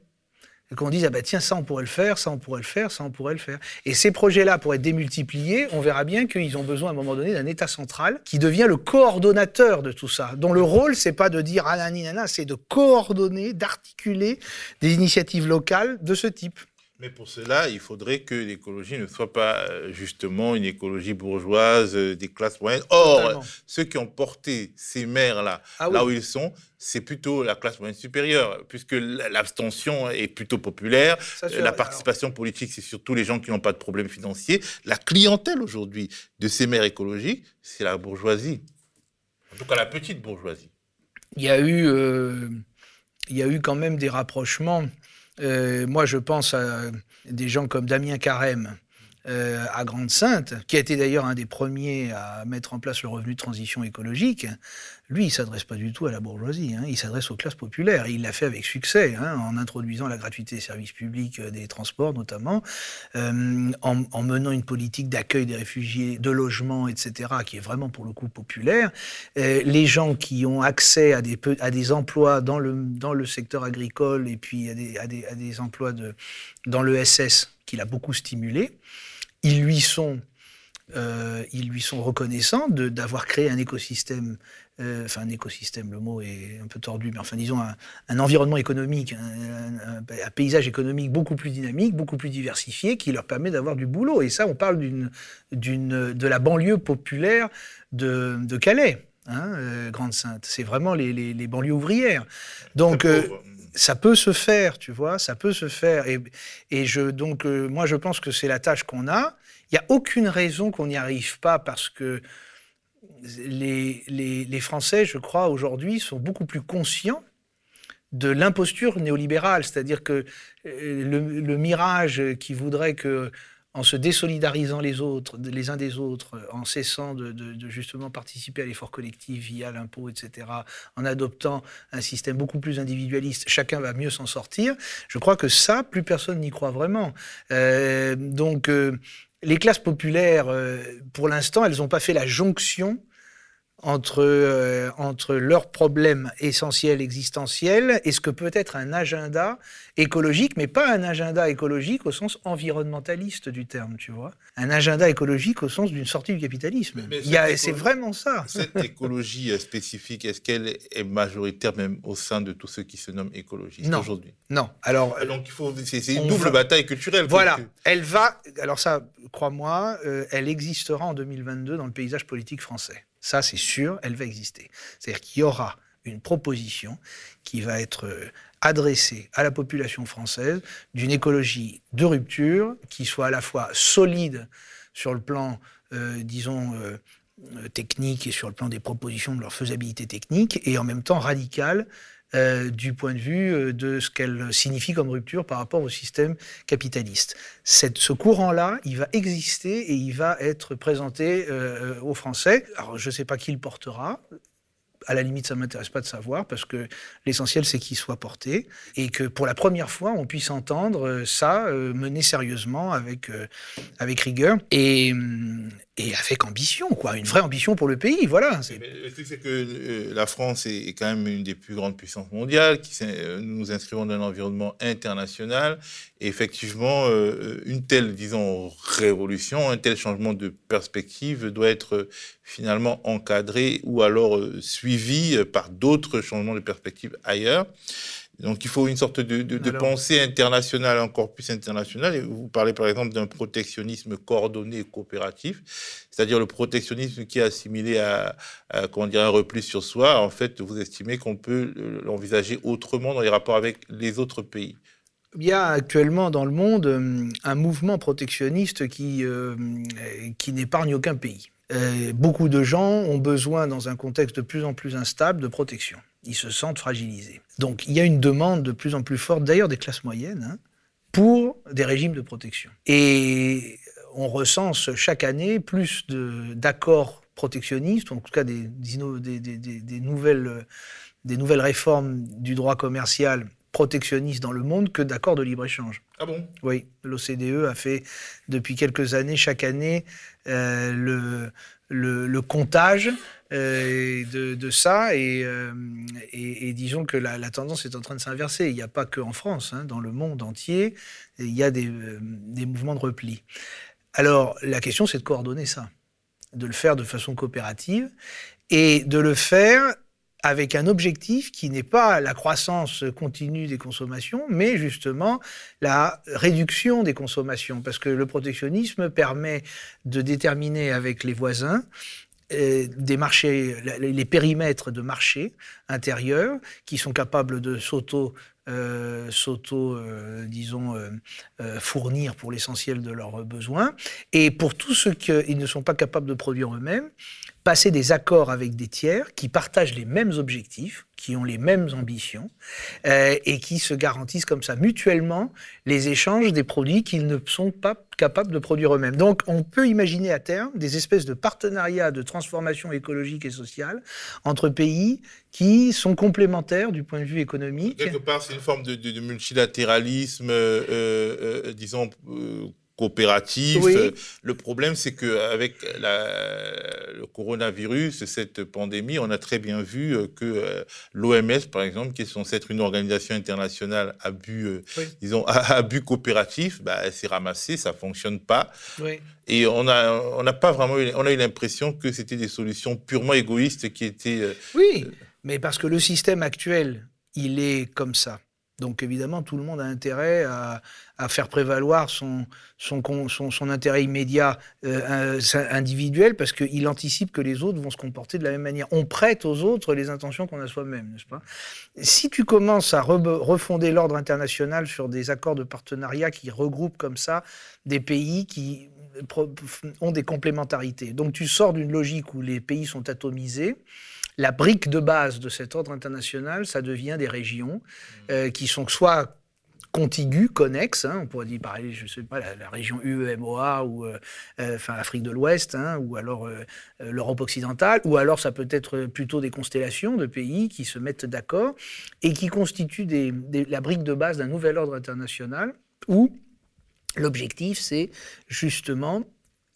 Et qu'on dise, ah bah tiens, ça on pourrait le faire, ça on pourrait le faire, ça on pourrait le faire. Et ces projets-là, pour être démultipliés, on verra bien qu'ils ont besoin à un moment donné d'un État central qui devient le coordonnateur de tout ça, dont le rôle, c'est pas de dire ah nana, c'est de coordonner, d'articuler des initiatives locales de ce type. Mais pour cela, il faudrait que l'écologie ne soit pas euh, justement une écologie bourgeoise euh, des classes moyennes. Or, ceux qui ont porté ces maires-là, ah là où ils sont, c'est plutôt la classe moyenne supérieure, puisque l'abstention est plutôt populaire. la participation politique, c'est surtout les gens qui n'ont pas de problème financier. La clientèle aujourd'hui de ces maires écologiques, c'est la bourgeoisie. En tout cas, la petite bourgeoisie. Il y a eu, euh, il y a eu quand même des rapprochements euh, moi, je pense à des gens comme Damien Carême, euh, à Grande-Sainte, qui a été d'ailleurs un des premiers à mettre en place le revenu de transition écologique, lui, il s'adresse pas du tout à la bourgeoisie, hein. il s'adresse aux classes populaires. Et il l'a fait avec succès, hein, en introduisant la gratuité des services publics, euh, des transports notamment, euh, en, menant une politique d'accueil des réfugiés, de logement, etc., qui est vraiment pour le coup populaire. les gens qui ont accès à des, emplois dans le, secteur agricole et puis à des, emplois dans le SS, qu'il a beaucoup stimulé ils lui sont, euh, ils lui sont reconnaissants d'avoir créé un écosystème, euh, enfin un écosystème, le mot est un peu tordu, mais enfin disons un, environnement économique, un, paysage économique beaucoup plus dynamique, beaucoup plus diversifié, qui leur permet d'avoir du boulot. Et ça, on parle d'une, de la banlieue populaire de, Calais. Hein, euh, Grande-Sainte. C'est vraiment les, banlieues ouvrières. Donc, ça peut se faire, tu vois, ça peut se faire. Et, et je, donc, euh, moi, je pense que c'est la tâche qu'on a. Il n'y a aucune raison qu'on n'y arrive pas parce que les, les, Français, je crois, aujourd'hui, sont beaucoup plus conscients de l'imposture néolibérale, c'est-à-dire que euh, le, mirage qui voudrait que en se désolidarisant les autres, les uns des autres, en cessant de, justement participer à l'effort collectif via l'impôt, etc., en adoptant un système beaucoup plus individualiste, chacun va mieux s'en sortir. Je crois que ça, plus personne n'y croit vraiment. Euh, donc, euh, les classes populaires, euh, pour l'instant, elles n'ont pas fait la jonction entre, euh, entre leurs problèmes essentiels, existentiels, et ce que peut être un agenda écologique, mais pas un agenda écologique au sens environnementaliste du terme, tu vois. Un agenda écologique au sens d'une sortie du capitalisme. C'est vraiment ça. Cette écologie euh, spécifique, est-ce qu'elle est majoritaire même au sein de tous ceux qui se nomment écologistes aujourd'hui? Non. Alors, donc il faut, c'est une double bataille culturelle. Voilà. Elle va. Alors ça, crois-moi, euh, elle existera en 2022 dans le paysage politique français. Ça, c'est sûr, elle va exister. C'est-à-dire qu'il y aura une proposition qui va être euh, adressée à la population française d'une écologie de rupture qui soit à la fois solide sur le plan, euh, disons, euh, technique et sur le plan des propositions de leur faisabilité technique, et en même temps radicale euh, du point de vue euh, de ce qu'elle signifie comme rupture par rapport au système capitaliste. Ce courant-là, il va exister et il va être présenté euh, aux Français. Alors, je ne sais pas qui le portera à la limite, ça ne m'intéresse pas de savoir, parce que l'essentiel, c'est qu'il soit porté, et que pour la première fois, on puisse entendre euh, ça euh, mené sérieusement, avec, euh, avec rigueur, et, et avec ambition, quoi, une vraie ambition pour le pays, voilà. Le truc, c'est que la France est quand même une des plus grandes puissances mondiales, qui, nous nous inscrivons dans un environnement international, et effectivement, une telle, disons, révolution, un tel changement de perspective doit être finalement encadré ou alors suivi suivi euh, par d'autres changements de perspective ailleurs. Donc il faut une sorte de, de, pensée internationale, encore plus internationale. Et vous parlez par exemple d'un protectionnisme coordonné et coopératif, c'est-à-dire le protectionnisme qui est assimilé à, comment dire, un repli sur soi. En fait, vous estimez qu'on peut l'envisager autrement dans les rapports avec les autres pays. Il y a actuellement dans le monde euh, un mouvement protectionniste qui, euh, qui n'épargne aucun pays. Euh, beaucoup de gens ont besoin, dans un contexte de plus en plus instable, de protection. Ils se sentent fragilisés. Donc il y a une demande de plus en plus forte, d'ailleurs des classes moyennes, hein, pour des régimes de protection. Et on recense chaque année plus d'accords protectionnistes, en tout cas des, des, des, nouvelles, des nouvelles réformes du droit commercial protectionnistes dans le monde que d'accords de libre-échange. Ah bon? Oui, l'OCDE a fait depuis quelques années, chaque année, euh, le, le, comptage euh, de, ça euh, et, et, disons que la, tendance est en train de s'inverser. Il n'y a pas que en France, hein, dans le monde entier, il y a des, des mouvements de repli. Alors la question, c'est de coordonner ça, de le faire de façon coopérative et de le faire avec un objectif qui n'est pas la croissance continue des consommations, mais justement la réduction des consommations. Parce que le protectionnisme permet de déterminer avec les voisins euh, les périmètres de marché intérieurs qui sont capables de s'auto euh, euh, disons, fournir pour l'essentiel de leurs besoins. Et pour tout ce qu'ils ne sont pas capables de produire eux-mêmes, passer des accords avec des tiers qui partagent les mêmes objectifs, qui ont les mêmes ambitions, euh, et qui se garantissent comme ça mutuellement les échanges des produits qu'ils ne sont pas capables de produire eux-mêmes. Donc on peut imaginer à terme des espèces de partenariats de transformation écologique et sociale entre pays qui sont complémentaires du point de vue économique. Quelque part, c'est une forme de, multilatéralisme, euh, euh, disons coopératif. Le problème, c'est qu'avec le coronavirus, cette pandémie, on a très bien vu euh, que euh, l'OMS, par exemple, qui est censée être une organisation internationale à but, euh, disons, <laughs> à, but coopératif, bah, elle s'est ramassée, ça fonctionne pas. Et on a, on n'a pas vraiment, eu, on a eu l'impression que c'était des solutions purement égoïstes qui étaient. oui, mais parce que le système actuel, il est comme ça. Donc évidemment, tout le monde a intérêt à, faire prévaloir son, intérêt immédiat euh, individuel parce qu'il anticipe que les autres vont se comporter de la même manière. On prête aux autres les intentions qu'on a soi-même, n'est-ce pas? Si tu commences à refonder l'ordre international sur des accords de partenariat qui regroupent comme ça des pays qui ont des complémentarités, donc tu sors d'une logique où les pays sont atomisés, la brique de base de cet ordre international, ça devient des régions euh, qui sont soit contiguës, connexes, hein, on pourrait dire pareil, je sais pas, la, région UEMOA ou euh, euh, enfin l'Afrique de l'Ouest, hein, ou alors l'Europe occidentale, ou alors ça peut être plutôt des constellations de pays qui se mettent d'accord et qui constituent la brique de base d'un nouvel ordre international où l'objectif c'est justement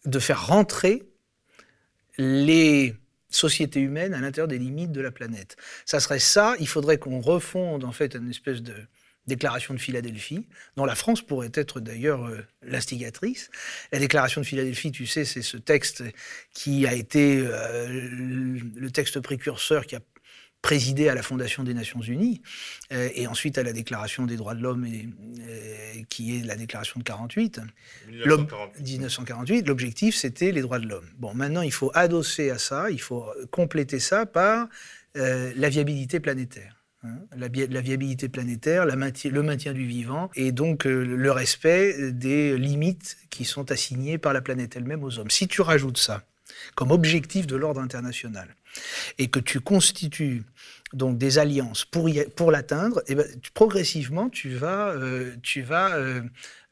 de faire rentrer les société humaine à l'intérieur des limites de la planète. Ça serait ça, il faudrait qu'on refonde en fait une espèce de déclaration de Philadelphie, dont la France pourrait être d'ailleurs euh, l'instigatrice. La déclaration de Philadelphie, tu sais, c'est ce texte qui a été euh, le texte précurseur qui a présidé à la fondation des Nations Unies, euh, et ensuite à la Déclaration des droits de l'homme, euh, qui est la Déclaration de 48. 1948. L'objectif, c'était les droits de l'homme. Bon, maintenant, il faut adosser à ça, il faut compléter ça par euh, la viabilité planétaire. Hein. la, la, viabilité planétaire, la le maintien du vivant et donc le respect des limites qui sont assignées par la planète elle-même aux hommes. Si tu rajoutes ça comme objectif de l'ordre international, et que tu constitues donc des alliances pour, pour l'atteindre, eh ben, progressivement, tu vas, euh, tu vas euh,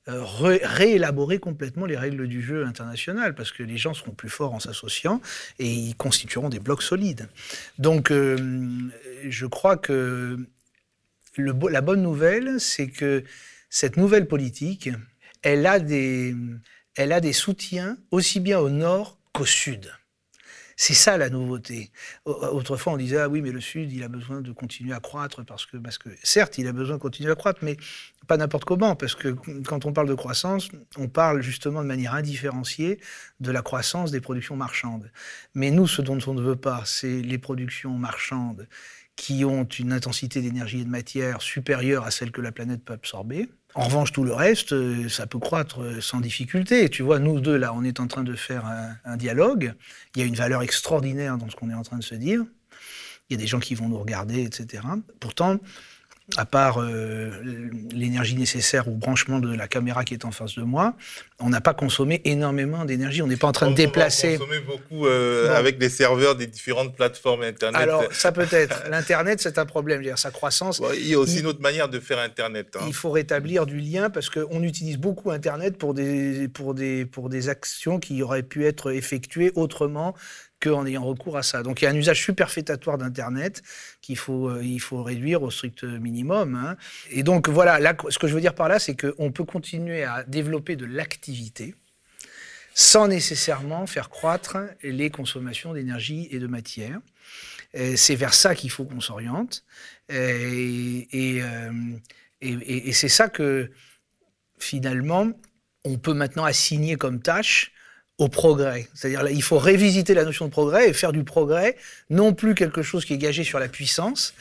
euh, réélaborer complètement les règles du jeu international, parce que les gens seront plus forts en s'associant et ils constitueront des blocs solides. Donc, je crois que la bonne nouvelle, c'est que cette nouvelle politique, elle a des, elle a des soutiens aussi bien au nord qu'au sud. C'est ça la nouveauté. Autrefois, on disait, ah oui, mais le Sud, il a besoin de continuer à croître parce que, parce que certes, il a besoin de continuer à croître, mais pas n'importe comment, parce que quand on parle de croissance, on parle justement de manière indifférenciée de la croissance des productions marchandes. Mais nous, ce dont on ne veut pas, c'est les productions marchandes qui ont une intensité d'énergie et de matière supérieure à celle que la planète peut absorber. En revanche, tout le reste, euh, ça peut croître euh, sans difficulté. Tu vois, nous deux, là, on est en train de faire un, dialogue. Il y a une valeur extraordinaire dans ce qu'on est en train de se dire. Il y a des gens qui vont nous regarder, etc. Pourtant, à part euh, l'énergie nécessaire au branchement de la caméra qui est en face de moi, on n'a pas consommé énormément d'énergie. On n'est pas en train de déplacer. On a consommé beaucoup euh, avec des serveurs des différentes plateformes Internet. Alors, ça peut être. <laughs> L'Internet, c'est un problème. Dire, sa croissance. il y a aussi une autre manière de faire Internet. Hein. Il faut rétablir du lien parce qu'on utilise beaucoup Internet pour des, pour, des, pour des actions qui auraient pu être effectuées autrement qu'en ayant recours à ça. Donc il y a un usage superfétatoire d'Internet qu'il faut, euh, il faut réduire au strict minimum. Hein. Et donc voilà, là, ce que je veux dire par là, c'est qu'on peut continuer à développer de l'activité sans nécessairement faire croître les consommations d'énergie et de matière. C'est vers ça qu'il faut qu'on s'oriente. Euh, et c'est ça que finalement, on peut maintenant assigner comme tâche au progrès. C'est-à-dire il faut révisiter la notion de progrès et faire du progrès non plus quelque chose qui est gagé sur la puissance.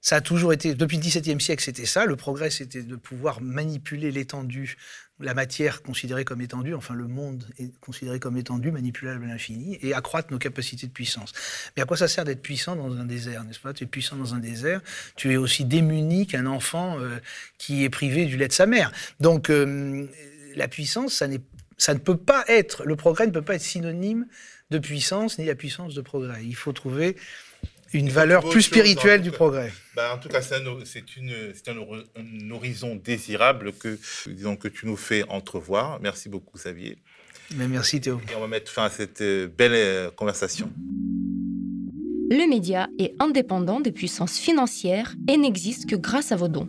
Ça a toujours été, depuis le XVIIe siècle, c'était ça. Le progrès, c'était de pouvoir manipuler l'étendue, la matière considérée comme étendue, enfin le monde considéré comme étendu, manipulable à l'infini, et accroître nos capacités de puissance. Mais à quoi ça sert d'être puissant dans un désert, n'est-ce pas? Tu es puissant dans un désert, tu es aussi démuni qu'un enfant euh, qui est privé du lait de sa mère. Donc euh, la puissance, ça n'est ça ne peut pas être, le progrès ne peut pas être synonyme de puissance ni la puissance de progrès. Il faut trouver une valeur plus spirituelle du progrès. Bah, en tout cas, c'est un, un, horizon désirable que, disons, que tu nous fais entrevoir. Merci beaucoup, Xavier. Mais merci, Théo. Et on va mettre fin à cette euh, belle euh, conversation. Le média est indépendant des puissances financières et n'existe que grâce à vos dons.